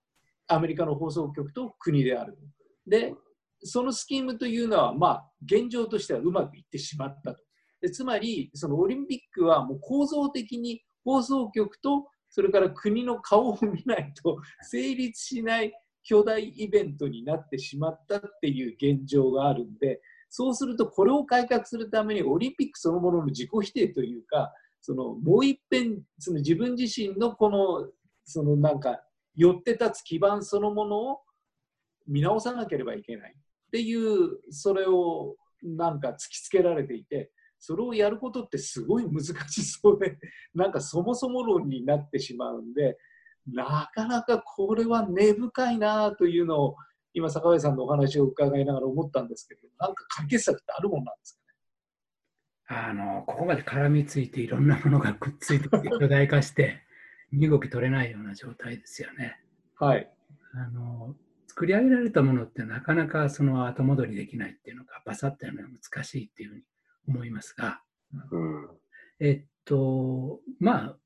アメリカの放送局と国である。で、そのスキームというのは、まあ、現状としてはうまくいってしまったと。でつまり、そのオリンピックはもう構造的に放送局と、それから国の顔を見ないと成立しない巨大イベントになってしまったっていう現状があるんで、そうするとこれを改革するためにオリンピックそのものの自己否定というか、そのもう一遍その自分自身のこのそのなんか寄って立つ基盤そのものを見直さなければいけない。っていうそれをなんか突きつけられていてそれをやることってすごい難しそうでなんかそもそも論になってしまうんでなかなかこれは根深いなというのを今坂上さんのお話を伺いながら思ったんですけどなんか解決策ってあるもんなんですかね？あのここまで絡みついていろんなものがくっついて巨大化して身動き取れないような状態ですよね。はいあの作り上げられたものってなかなかその後戻りできないっていうのがバサッとやるのが難しいっていうふうに思いますが、うん。えっと、まあ、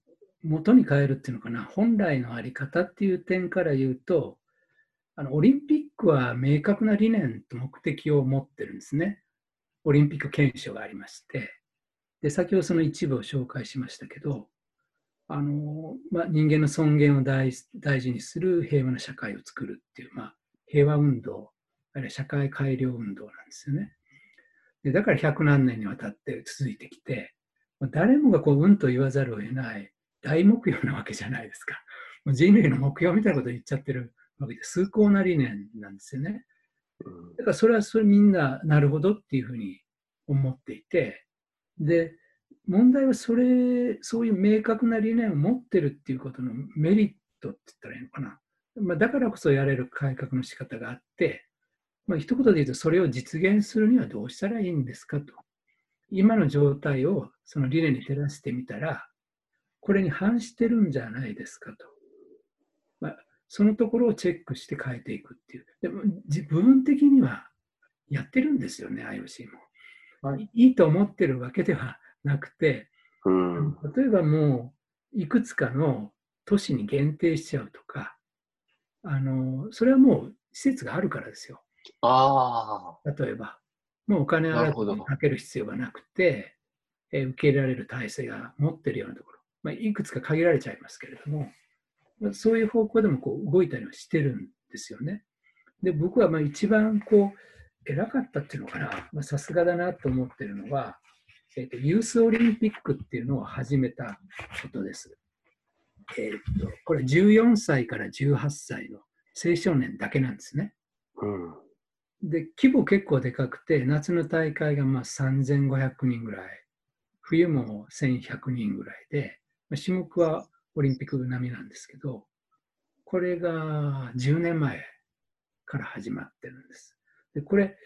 元に変えるっていうのかな、本来のあり方っていう点から言うと、あのオリンピックは明確な理念と目的を持ってるんですね。オリンピック憲章がありまして、で先ほどその一部を紹介しましたけど、あのまあ、人間の尊厳を大大事にする平和な社会を作るっていう、まあ、平和運動、あるいは社会改良運動なんですよね。でだから百何年にわたって続いてきて、誰もがこううんと言わざるを得ない大目標なわけじゃないですか。もう人類の目標みたいなことを言っちゃってるわけで、崇高な理念なんですよね。だからそれはそれみんななるほどっていうふうに思っていて、で、問題はそれ、そういう明確な理念を持ってるっていうことのメリットって言ったらいいのかな。まあ、だからこそやれる改革の仕方があって、まあ、一言で言うと、それを実現するにはどうしたらいいんですかと。今の状態をその理念に照らしてみたら、これに反してるんじゃないですかと。まあ、そのところをチェックして変えていくっていう。でも自分的にはやってるんですよね、IOC も。はいいいと思ってるわけではなくて、うん。例えばもういくつかの都市に限定しちゃうとか、あのそれはもう施設があるからですよ。ああ。例えば、もうお金をかける必要がなくて、えー受け入れられる体制が持ってるようなところ、まあ、いくつか限られちゃいますけれども、まあそういう方向でもこう動いたりはしてるんですよね。で、僕はまあ一番こう偉かったっていうのかな、まあさすがだなと思ってるのは、えーと、ユースオリンピックっていうのを始めたことです。えーとこれ14歳から18歳の青少年だけなんですね。うん。で、規模結構でかくて、夏の大会がまあ3500人ぐらい、冬も1100人ぐらいで、種目はオリンピック並みなんですけど、これが10年前から始まってるんです。でこれ、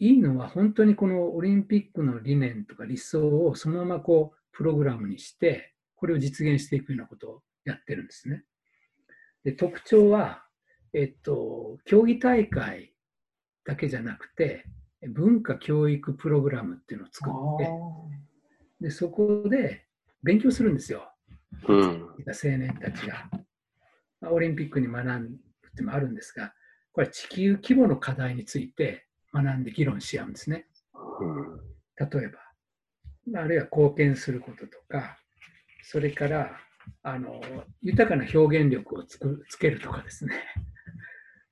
いいのは本当にこのオリンピックの理念とか理想をそのままこうプログラムにして、これを実現していくようなことをやってるんですね。で特徴は、えっと、競技大会だけじゃなくて、文化教育プログラムっていうのを作って、でそこで勉強するんですよ。うん、青年たちが。オリンピックに学ぶってもあるんですが、これ地球規模の課題について学んで議論し合うんですね。例えば、あるいは貢献することとか、それからあの豊かな表現力をつくつけるとかですね。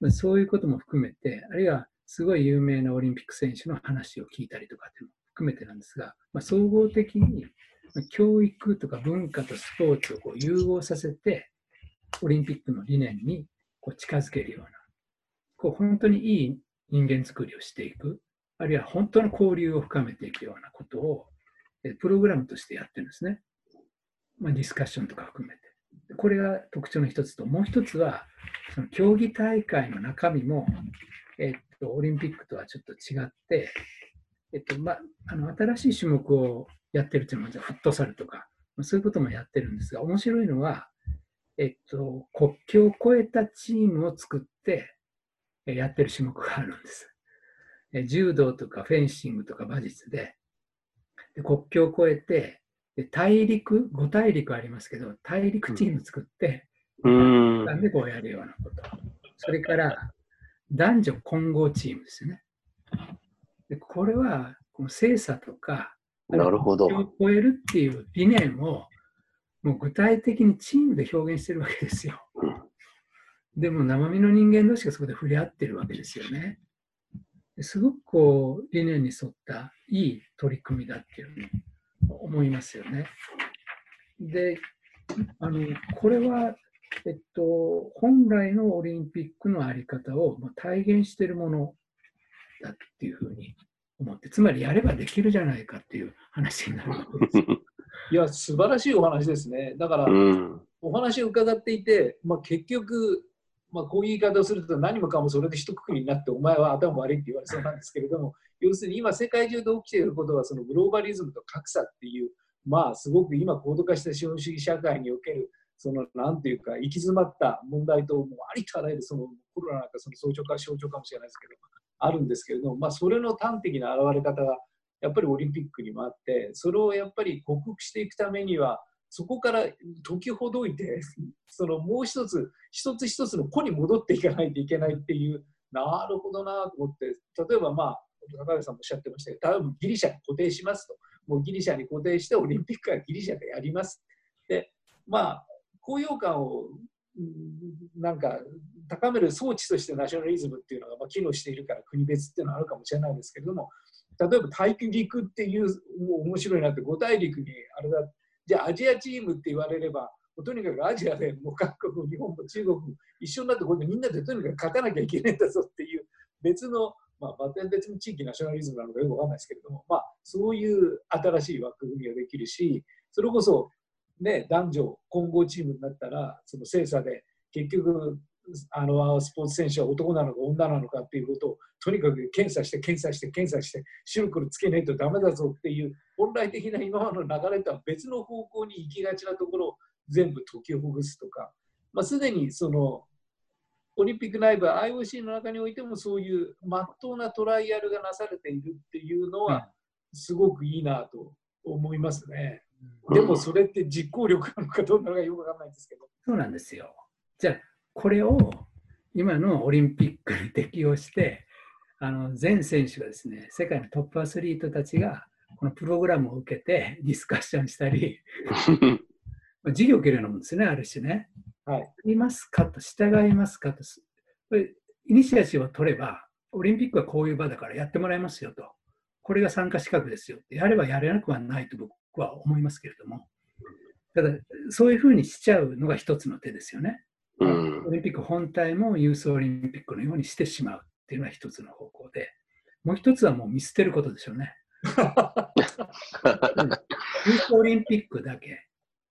そういうことも含めて、あるいはすごい有名なオリンピック選手の話を聞いたりとかっていうのも含めてなんですが、まあ、総合的に教育とか文化とスポーツをこう融合させて、オリンピックの理念にこう近づけるような、こう本当にいい人間作りをしていく、あるいは本当の交流を深めていくようなことを、プログラムとしてやってるんですね。まあ、ディスカッションとか含めて。これが特徴の一つと、もう一つは、その競技大会の中身も、えっと、オリンピックとはちょっと違って、えっとまあ、あの新しい種目をやってるというのは、フットサルとか、そういうこともやってるんですが、面白いのは、えっと、国境を越えたチームを作ってやってる種目があるんです。柔道とかフェンシングとか馬術で、で国境を越えてで、大陸、5大陸ありますけど、大陸チーム作って、うん、なんでこうやるようなこと。それから、男女混合チームですよね。でこれは、この精査とか、なるほど。を超えるっていう理念を、もう具体的にチームで表現してるわけですよ。でも生身の人間同士がそこで触れ合ってるわけですよね。すごくこう理念に沿ったいい取り組みだっていう思いますよね。で、あのこれは、えっと、本来のオリンピックの在り方を体現しているものだっていうふうに思って、つまりやればできるじゃないかっていう話になるわけです。いや、素晴らしいお話ですね。だから、うん、お話を伺っていて、まあ、結局、まあ、こういう言い方をすると何もかもそれで一括りになってお前は頭悪いって言われそうなんですけれども要するに今世界中で起きていることはそのグローバリズムと格差っていうまあすごく今高度化した資本主義社会におけるそのなんていうか行き詰まった問題ともうありとあらゆるそのコロナなんかその象徴か象徴かもしれないですけどあるんですけれども、まあ、それの端的な現れ方がやっぱりオリンピックにもあってそれをやっぱり克服していくためにはそこから解きほどいて そのもう一つ一つ一つの個に戻っていかないといけないっていうなるほどなと思って例えばまあ高橋さんもおっしゃってましたけど例えばギリシャに固定しますと。もうギリシャに固定してオリンピックはギリシャでやります。でまあ高揚感をなんか高める装置としてナショナリズムっていうのが機能しているから国別っていうのはあるかもしれないですけれども例えば大陸っていう面白いなって5大陸にあれだじゃあアジアチームって言われればとにかくアジアでもう韓国、日本も中国一緒になってこれみんなでとにかく勝たなきゃいけないんだぞっていう別の、まあ、別の地域ナショナリズムなのかよくわかんないですけれども、まあ、そういう新しい枠組みができるしそれこそ、ね、男女混合チームになったらその精査で結局あのスポーツ選手は男なのか女なのかっていうことをとにかく検査して検査して検査して白黒つけないとダメだぞっていう本来的な今までの流れとは別の方向に行きがちなところを全部解きほぐすとか、まあ、すでにそのオリンピック内部 IOC の中においてもそういうまっとうなトライアルがなされているっていうのはすごくいいなと思いますね。でもそれって実行力なのかどうなのかよくわかんないんですけど。そうなんですよ。じゃあこれを今のオリンピックに適用してあの全選手がですね世界のトップアスリートたちがこのプログラムを受けて ディスカッションしたり 授業を受けるようなもんですねある種ね。はい、いますかと従いますかと。これイニシアチブを取ればオリンピックはこういう場だからやってもらいますよと。これが参加資格ですよやればやれなくはないと僕は思いますけれども。ただそういうふうにしちゃうのが一つの手ですよね。うん、オリンピック本体もユースオリンピックのようにしてしまうっていうのは一つの方向で、もう一つはもう見捨てることでしょうね。オリンピックだけ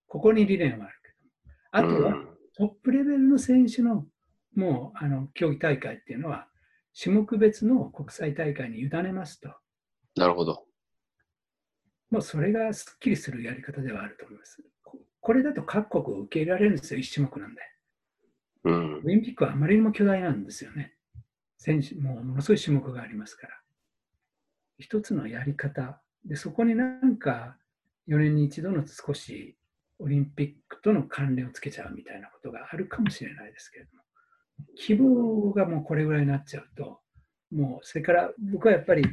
ここに理念はあるけど、あとはトップレベルの選手のもうあの競技大会っていうのは、種目別の国際大会に委ねますと。なるほど。もうそれがすっきりするやり方ではあると思います。これだと各国を受け入れられるんですよ、一種目なんで。うん、オリンピックはあまりにも巨大なんですよね。選手もうものすごい種目がありますから。一つのやり方。で、そこになんか4年に一度の少しオリンピックとの関連をつけちゃうみたいなことがあるかもしれないですけれども、希望がもうこれぐらいになっちゃうと、もうそれから僕はやっぱり、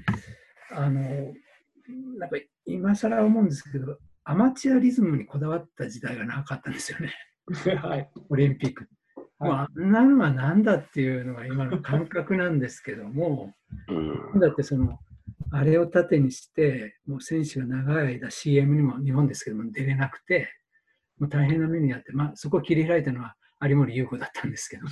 あの、なんか今更思うんですけど、アマチュアリズムにこだわった時代がなかったんですよね。はい、オリンピック。はい、まあ、あんなのは何だっていうのが今の感覚なんですけども、うん、だってその、あれを盾にして、もう選手が長い間 CM にも日本ですけども出れなくて、もう大変な目にあって、まあ、そこを切り開いたのは有森裕子だったんですけど、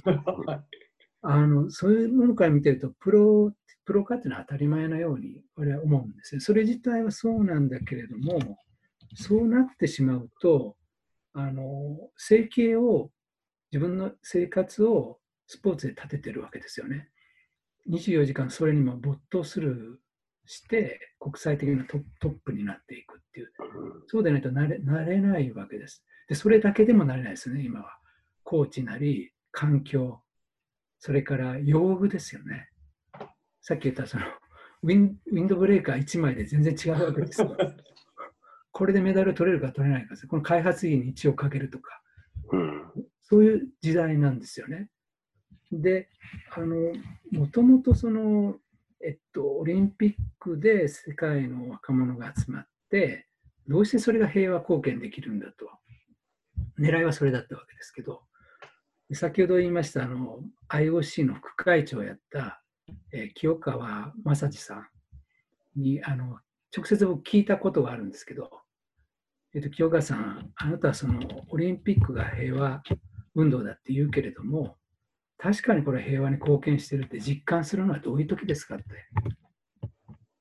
あのそういうものから見てるとプロ、プロ化っていうのは当たり前のように俺は思うんですよ。それ自体はそうなんだけれども、そうなってしまうと、あの生計を、自分の生活をスポーツで立ててるわけですよね。24時間それにも没頭するして国際的なトップになっていくっていう、そうでないとなれなれないわけです。で、それだけでもなれないですね、今は。コーチなり、環境、それから用具ですよね。さっき言ったそのウィンウィンドブレーカー1枚で全然違うわけですよ。これでメダル取れるか取れないかこの開発費に1をかけるとか、うん、そういう時代なんですよね。で、あの、もともとその、えっと、オリンピックで世界の若者が集まって、どうしてそれが平和貢献できるんだと。狙いはそれだったわけですけど、先ほど言いましたあの IOC の副会長をやった、えー、清川正治さんにあの直接僕聞いたことがあるんですけど、えーと、清川さん、あなたはそのオリンピックが平和運動だって言うけれども、確かにこれは平和に貢献してるって実感するのはどういう時ですかって。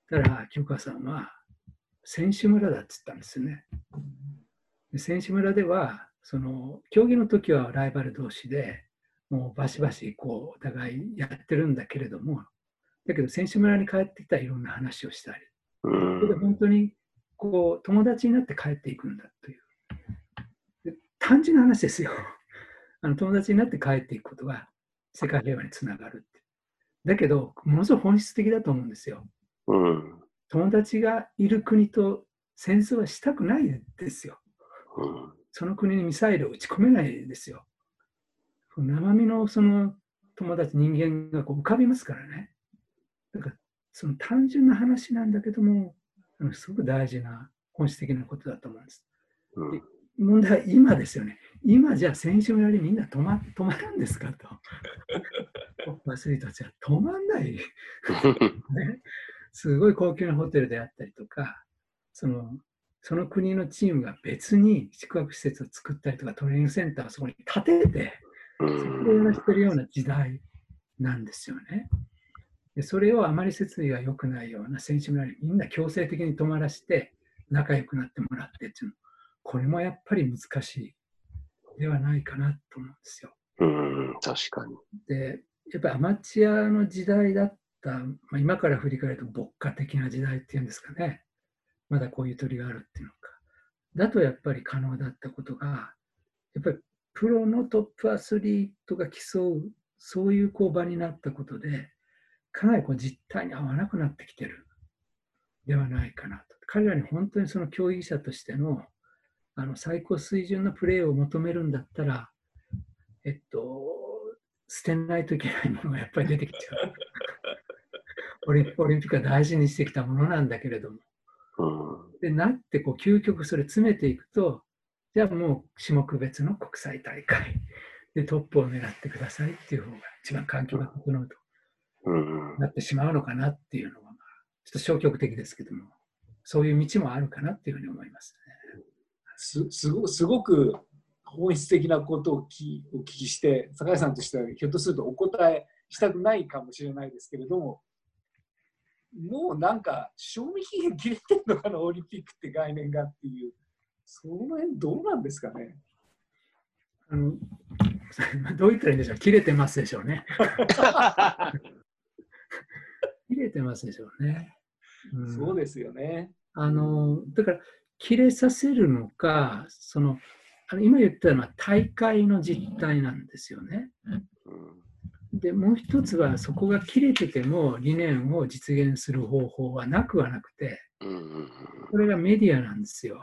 たら、清川さんは、選手村だって言ったんですよね。選手村では、その競技の時はライバル同士でもうバシバシこうお互いやってるんだけれどもだけど選手村に帰ってきたらいろんな話をしたりそれで本当にこう友達になって帰っていくんだというで単純な話ですよあの友達になって帰っていくことが世界平和につながるってだけどものすごい本質的だと思うんですよ、うん、友達がいる国と戦争はしたくないですよ、うんその国にミサイルを撃ち込めないですよ。生身のその友達、人間がこう浮かびますからね。だからその単純な話なんだけども、すごく大事な本質的なことだと思うんです。うん、問題は今ですよね。今じゃあ選手村にみんな泊ま泊まるんですかと。アスリートたちは泊まんない、ね。すごい高級なホテルであったりとか、そのその国のチームが別に宿泊施設を作ったりとかトレーニングセンターをそこに建てて、そこでやらせてるような時代なんですよね。でそれをあまり設備が良くないような選手村にみんな強制的に泊まらせて仲良くなってもらってっていうのこれもやっぱり難しいではないかなと思うんですよ。うん確かに。でやっぱりアマチュアの時代だった、まあ、今から振り返ると牧歌的な時代っていうんですかね。まだこういう鳥があるっていうのか。だとやっぱり可能だったことが、やっぱりプロのトップアスリートが競う、そういうこう場になったことで、かなりこう実態に合わなくなってきてるではないかなと。彼らに本当にその競技者としてのあの最高水準のプレーを求めるんだったら、えっと、捨てないといけないものがやっぱり出てきちゃう。オリンピックは大事にしてきたものなんだけれども、でなってこう究極それ詰めていくとじゃあもう種目別の国際大会でトップを狙ってくださいっていう方が一番環境が整うとなってしまうのかなっていうのは、ちょっと消極的ですけどもそういう道もあるかなっていうふうに思いますね。すすごすごく本質的なことをお聞きして坂井さんとしてはひょっとするとお答えしたくないかもしれないですけれどももうなんか賞味期限切れてるのかなオリンピックって概念がっていうその辺どうなんですかね。あの どう言ったらいいんでしょう、切れてますでしょうね。切れてますでしょうね。うん、そうですよね。あのだから、切れさせるのか、そのあの今言ったのは大会の実態なんですよね。で、もう一つは、そこが切れてても理念を実現する方法はなくはなくて、これがメディアなんですよ。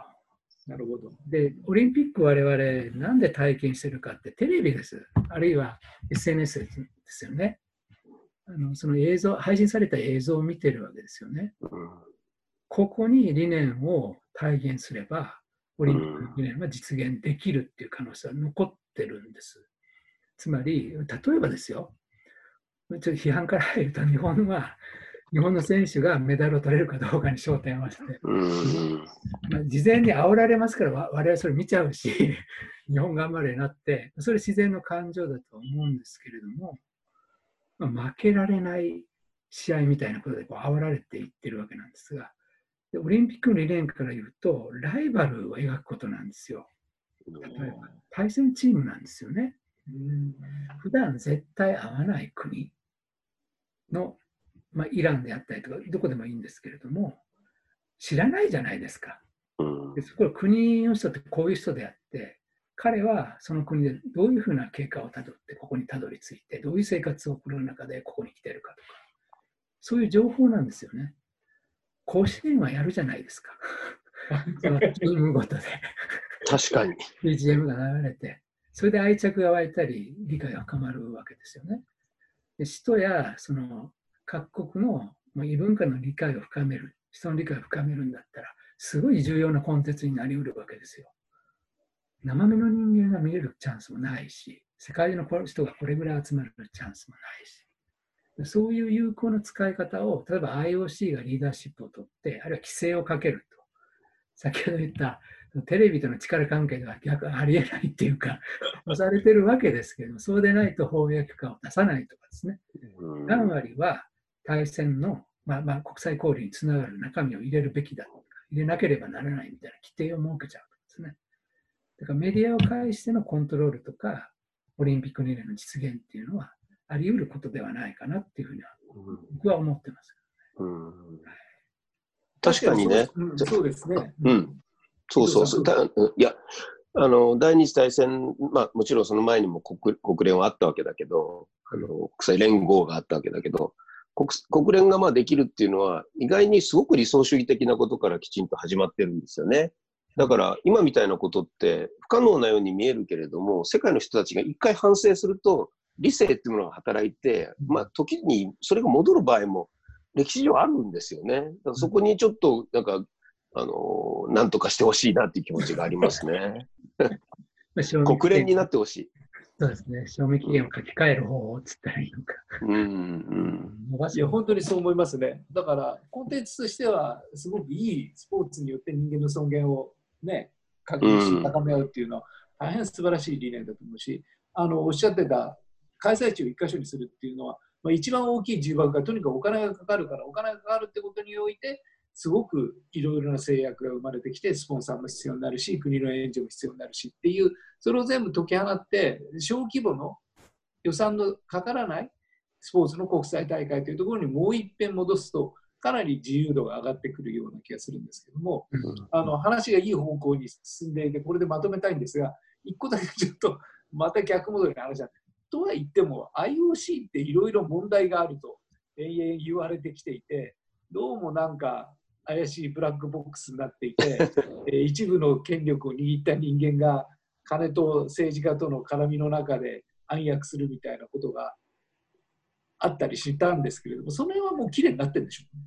なるほど。で、オリンピック我々なんで体験してるかってテレビです。あるいは SNS ですよね。あのその映像、配信された映像を見てるわけですよね。ここに理念を体現すれば、オリンピックの理念は実現できるっていう可能性は残ってるんです。つまり、例えばですよ、ちょっと批判から入ると、日本は 日本の選手がメダルを取れるかどうかに焦点を合わせて、まあ、事前に煽られますから我々それ見ちゃうし 日本頑張れなって。それ自然の感情だと思うんですけれども、まあ、負けられない試合みたいなことでこう煽られていってるわけなんですがでオリンピックの理念から言うとライバルを描くことなんですよ。例えば対戦チームなんですよね。普段絶対会わない国のまあ、イランであったりとか、どこでもいいんですけれども、知らないじゃないですか。でそこは国の人ってこういう人であって、彼はその国でどういうふうな経過をたどってここにたどり着いて、どういう生活を送る中でここに来てるかとか、そういう情報なんですよね。甲子園はやるじゃないですか。そのチームごとで。確かに。BGM が流れて、それで愛着が湧いたり、理解が深まるわけですよね。で使徒やその各国の異文化の理解を深める、人の理解を深めるんだったら、すごい重要なコンテンツになりうるわけですよ。生身の人間が見れるチャンスもないし、世界中の人がこれぐらい集まるチャンスもないし、そういう有効な使い方を、例えば IOC がリーダーシップを取って、あるいは規制をかけると。先ほど言ったテレビとの力関係では逆ありえないっていうか、押されてるわけですけど、そうでないと翻訳家を出さないとかですね。何割は対戦の、まあ、まあ国際交流につながる中身を入れるべきだとか、入れなければならないみたいな規定を設けちゃうんですね。だからメディアを介してのコントロールとか、オリンピック2年の実現っていうのはあり得ることではないかなっていうふうには僕は思ってます、ね、うん確かにね。そうですね。うん。そうそうそう。いや、あの、第二次大戦、まあもちろんその前にも国国連はあったわけだけど、あの、国際連合があったわけだけど、国国連がまあできるっていうのは、意外にすごく理想主義的なことからきちんと始まってるんですよね。だから今みたいなことって不可能なように見えるけれども、世界の人たちが一回反省すると、理性っていうものが働いて、まあ時にそれが戻る場合も歴史上あるんですよね。だからそこにちょっとなんか、あのー、なんとかしてほしいなっていう気持ちがありますね。国連になってほしい。そうですね。賞味期限を書き換える方をつったらいいのか。うんうん、いや、本当にそう思いますね。だから、コンテンツとしては、すごくいいスポーツによって人間の尊厳をね、確認し、高め合うっていうのは、大変素晴らしい理念だと思うし、あの、おっしゃってた開催地を一箇所にするっていうのは、まあ、一番大きい重箱がとにかくお金がかかるから、お金がかかるってことにおいて、すごくいろいろな制約が生まれてきて、スポンサーも必要になるし、国の援助も必要になるしっていう、それを全部解き放って、小規模の予算のかからないスポーツの国際大会というところにもう一遍戻すと、かなり自由度が上がってくるような気がするんですけども、あの話がいい方向に進んでいて、これでまとめたいんですが、一個だけちょっとまた逆戻りの話だ。とは言っても、IOC っていろいろ問題があると延々言われてきていて、どうもなんか怪しいブラックボックスになっていて、え一部の権力を握った人間が金と政治家との絡みの中で暗躍するみたいなことがあったりしたんですけれども、その辺はもう綺麗になってるんでしょうね。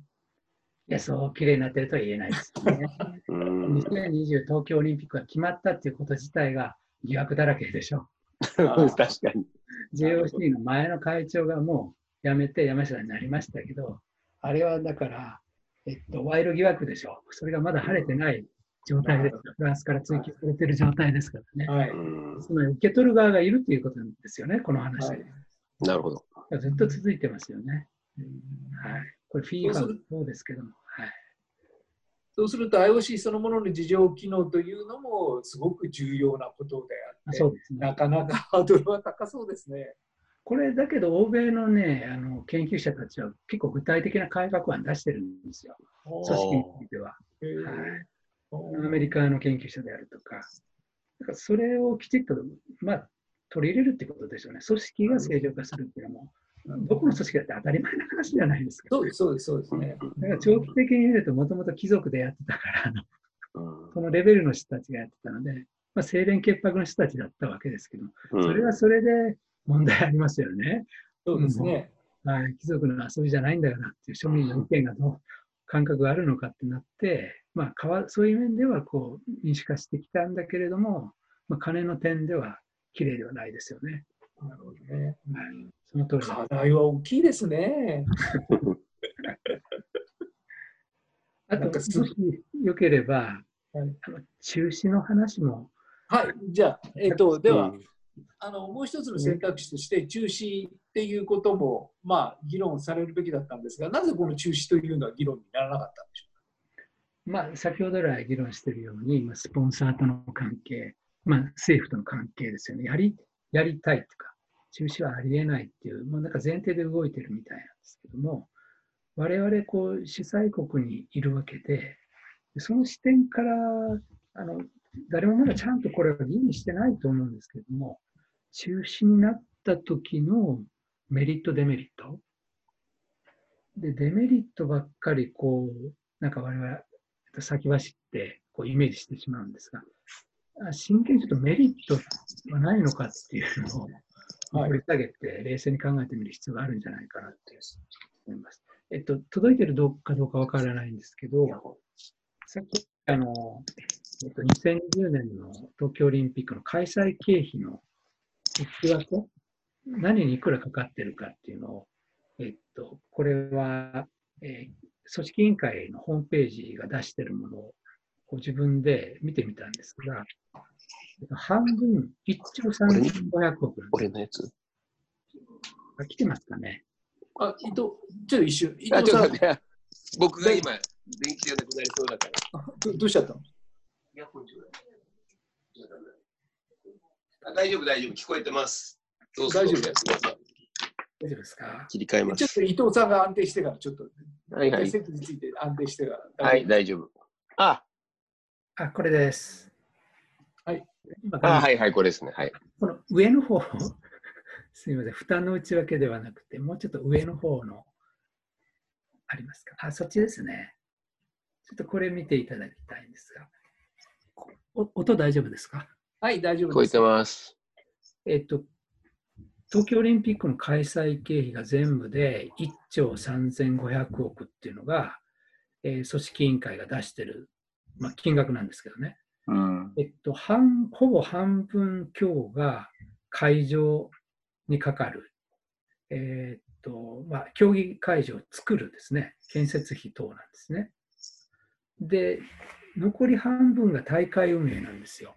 いや、そう、綺麗になってるとは言えないですね。2020東京オリンピックが決まったっていうこと自体が疑惑だらけでしょ。確かに。JOC の前の会長がもう辞めて山下になりましたけど、あれはだから、えっと、賄賂疑惑でしょう。それがまだ晴れてない状態です。フランスから追及されている状態ですからね。はい、つまり受け取る側がいるということなんですよね、この話。はい、なるほど。ずっと続いてますよね。はい、これ、フィーファもそうですけども。はいそうすると IOC そのものの事情機能というのもすごく重要なことであって、ね。なかなかハードルは高そうですね。これだけど、欧米のね、あの研究者たちは結構具体的な改革案出してるんですよ。組織については。はいアメリカの研究者であるとか。だからそれをきちっと、まあ、取り入れるってことですよね。組織が正常化するっていうのも、どこの組織だって当たり前な話じゃないですか。そうです、そうです、そうですね。だから長期的に見ると、もともと貴族でやってたから、そのレベルの人たちがやってたので、まあ、清廉潔白の人たちだったわけですけど、うんそれはそれで問題ありますよね。そうですね。はい、貴族の遊びじゃないんだよなっていう庶民の意見がどう感覚があるのかってなって、まあ、変わそういう面ではこう民主化してきたんだけれども、まあ、金の点では綺麗ではないですよね。なるほどね。はい、その通り。課題は大きいですね。あと、もしよければ、はい。あの中止の話も、はい、じゃあ、えっと、では、うんあのもう一つの選択肢として中止っていうことも、まあ、議論されるべきだったんですが、なぜこの中止というのは議論にならなかったんでしょまあ、先ほど来議論しているように、まあ、スポンサーとの関係、まあ、政府との関係ですよね。やりやりたいとか、中止はありえないっていう、もうなんか前提で動いてるみたいなんですけども、我々こう主催国にいるわけで、その視点からあの誰もまだちゃんとこれは議論してないと思うんですけども、中止になった時のメリット、デメリット。で、デメリットばっかりこう、なんか我々先走ってこうイメージしてしまうんですが、真剣にちょっとメリットはないのかっていうのを掘り下げて冷静に考えてみる必要があるんじゃないかなって思います。えっと、届いてるどかどうかわからないんですけど、さっきあの、えっと、2020年の東京オリンピックの開催経費の内訳、何にいくらかかってるかっていうのを、えっと、これは、えー組織委員会のホームページが出しているものを自分で見てみたんですが、えっと半分、1兆3500億俺のやつ？あ来てますかね。あ、伊藤、ちょっと一瞬、伊あ、藤さんちょっと待って。僕が今、電気がなくなりそうだから。あどどうしちゃったの？イヤホンちょうだいあ大丈夫、大丈夫。聞こえてます。どうぞ大丈夫どうぞやってください大丈夫ですか？切り替えまちょっす。と伊藤さんが安定してから、ちょっと、はいはい。席について安定してから。はい、大丈夫。あ、あ、これです。はい。今あはいはい、これですね。はい。この上の方、すみません、負担の内訳ではなくて、もうちょっと上の方の、ありますか？あ、そっちですね。ちょっとこれ見ていただきたいんですが、お音大丈夫ですか？はい、大丈夫です聞こえて。ます。えっと、東京オリンピックの開催経費が全部で1兆3500億っていうのが、えー組織委員会が出してる、まあ、金額なんですけどね。うん。えっと、半ほぼ半分強が会場にかかる、えーっとまあ、競技会場を作るですね、建設費等なんですね。で、残り半分が大会運営なんですよ。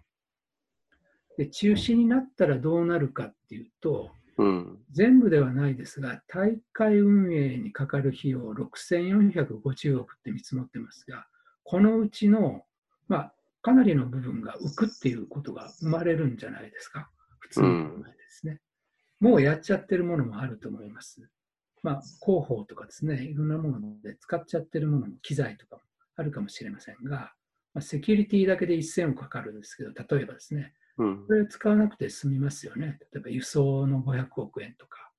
で、中止になったらどうなるかっていうと、うん。全部ではないですが、大会運営にかかる費用6450億って見積もってますが、このうちの、まあ、かなりの部分が浮くっていうことが生まれるんじゃないですか。普通の考えですね。もうやっちゃってるものもあると思います。まあ、広報とかですね、いろんなもので使っちゃってるものも、機材とかもあるかもしれませんが、まあ、セキュリティだけで1000億かかるんですけど、例えばですね、うんこ。れ使わなくて済みますよね。例えば輸送の500億円とか。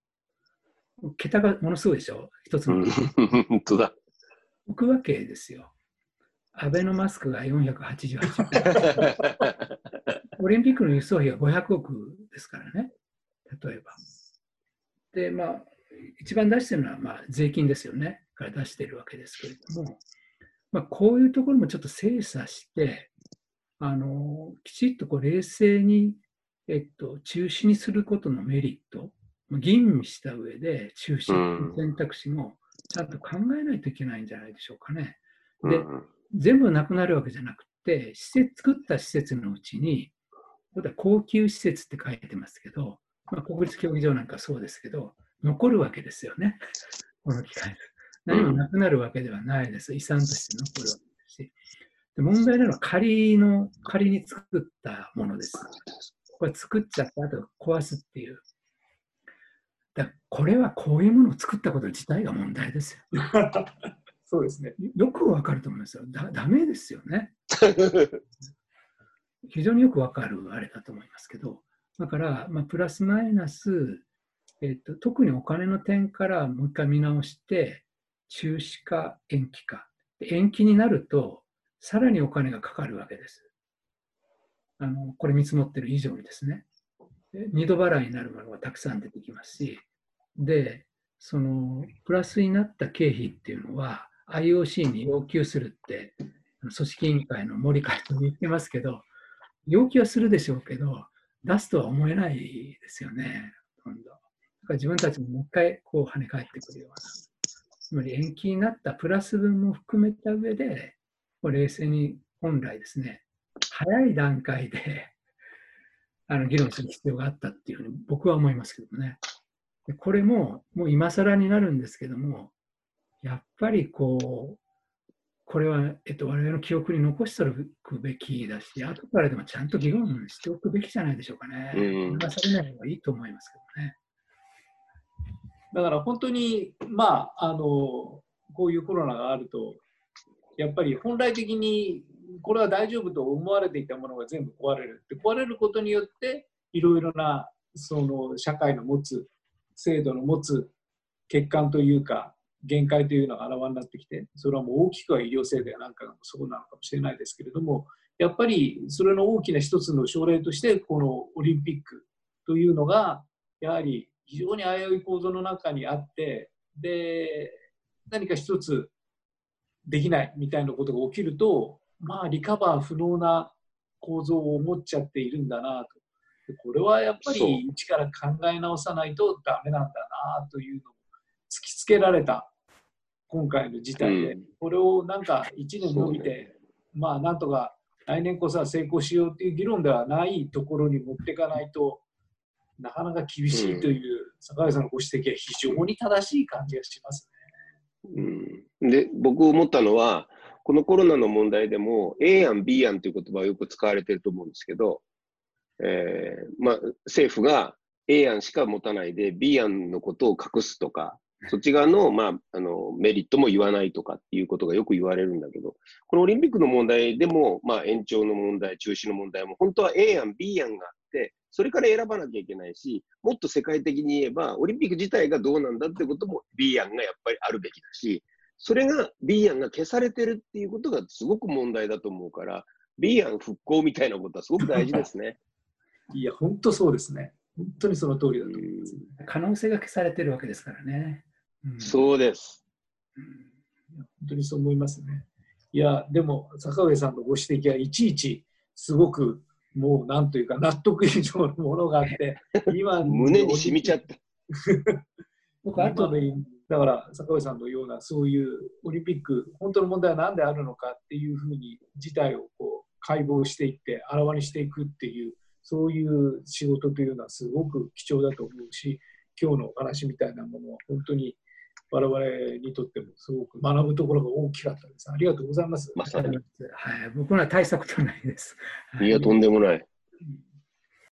桁がものすごいでしょ？一つのうん。本当だ。置くわけですよ。アベノマスクが488億。オリンピックの輸送費が500億ですからね。例えば。で、まあ、一番出してるのは、まあ、税金ですよね。から出してるわけですけれども、まあ、こういうところもちょっと精査して、あの、きちっとこう冷静に、えっと、中止にすることのメリット、まあ吟味した上で中止の選択肢もちゃんと考えないといけないんじゃないでしょうかね。でうん全部なくなるわけじゃなくて、施設作った施設のうちに、ここでは高級施設って書いてますけど、まあ、国立競技場なんかそうですけど、残るわけですよね、この機会で。何もなくなるわけではないです。遺産として残るわけですし、で問題なのは仮の、仮に作ったものです。これ作っちゃった後壊すっていう。だこれはこういうものを作ったこと自体が問題ですよ。そうですね。よくわかると思いますよ。だダメですよね。非常によくわかるあれだと思いますけど、だから、まあ、プラスマイナス、えっと、特にお金の点からもう一回見直して、中止か延期か。で延期になると、さらにお金がかかるわけです。あのこれ見積もってる以上にですね。で二度払いになるものがたくさん出てきますし、で、そのプラスになった経費っていうのは IOC に要求するって、組織委員会の森会長言ってますけど、要求はするでしょうけど、出すとは思えないですよね、ほとんど。だから自分たちももう一回こう跳ね返ってくるような。つまり延期になったプラス分も含めた上で、こう冷静に本来ですね、早い段階であの議論する必要があったっていうふうに僕は思いますけどね。これももう今更になるんですけども、やっぱりこう、これは、えっと、我々の記憶に残しておくべきだし、後からでもちゃんと議論しておくべきじゃないでしょうかね。うん流されない方がいいと思いますけどね。だから本当に、まあ、あのこういうコロナがあると、やっぱり本来的にこれは大丈夫と思われていたものが全部壊れる。で壊れることによって、いろいろなその社会の持つ、制度の持つ欠陥というか、限界というのがあらわになってきて、それはもう大きくは医療制度やなんかがそうなのかもしれないですけれども、やっぱりそれの大きな一つの症例として、このオリンピックというのが、やはり非常に危うい構造の中にあって、で、何か一つできないみたいなことが起きると、まあ、リカバー不能な構造を持っちゃっているんだなと。でこれはやっぱり一から考え直さないとダメなんだなというのを突きつけられた今回の事態で、うん。これをなんか1年伸びて、まあなんとか来年こそは成功しようっていう議論ではないところに持っていかないとなかなか厳しいという坂井さんのご指摘は非常に正しい感じがしますうん、で僕思ったのはこのコロナの問題でも A 案 B 案という言葉がよく使われていると思うんですけど、えーまあ、政府が A 案しか持たないで B 案のことを隠すとかそっち側の,、まあ、あのメリットも言わないとかっていうことがよく言われるんだけどこのオリンピックの問題でも、まあ、延長の問題中止の問題も本当は A 案 B 案があってそれから選ばなきゃいけないしもっと世界的に言えばオリンピック自体がどうなんだってことも B 案がやっぱりあるべきだしそれが B 案が消されてるっていうことがすごく問題だと思うから、B 案復興みたいなことはすごく大事ですね。ね。いや、本当そうですね。本当にその通りだと思います、ね。可能性が消されてるわけですからね。うんそうです。本当にそう思いますね。いや、でも、坂上さんのご指摘はいちいち、すごく、もうなんというか、納得以上のものがあって、今の胸に染みちゃった。僕、あと後で、だから坂上さんのような、そういうオリンピック、本当の問題は何であるのかっていうふうに、事態をこう解剖していって、あらわにしていくっていう、そういう仕事というのはすごく貴重だと思うし、今日のお話みたいなものは、本当に我々にとってもすごく学ぶところが大きかったです。ありがとうございます。まさに。はい、僕らは大したことないです。はいいや、とんでもない。うん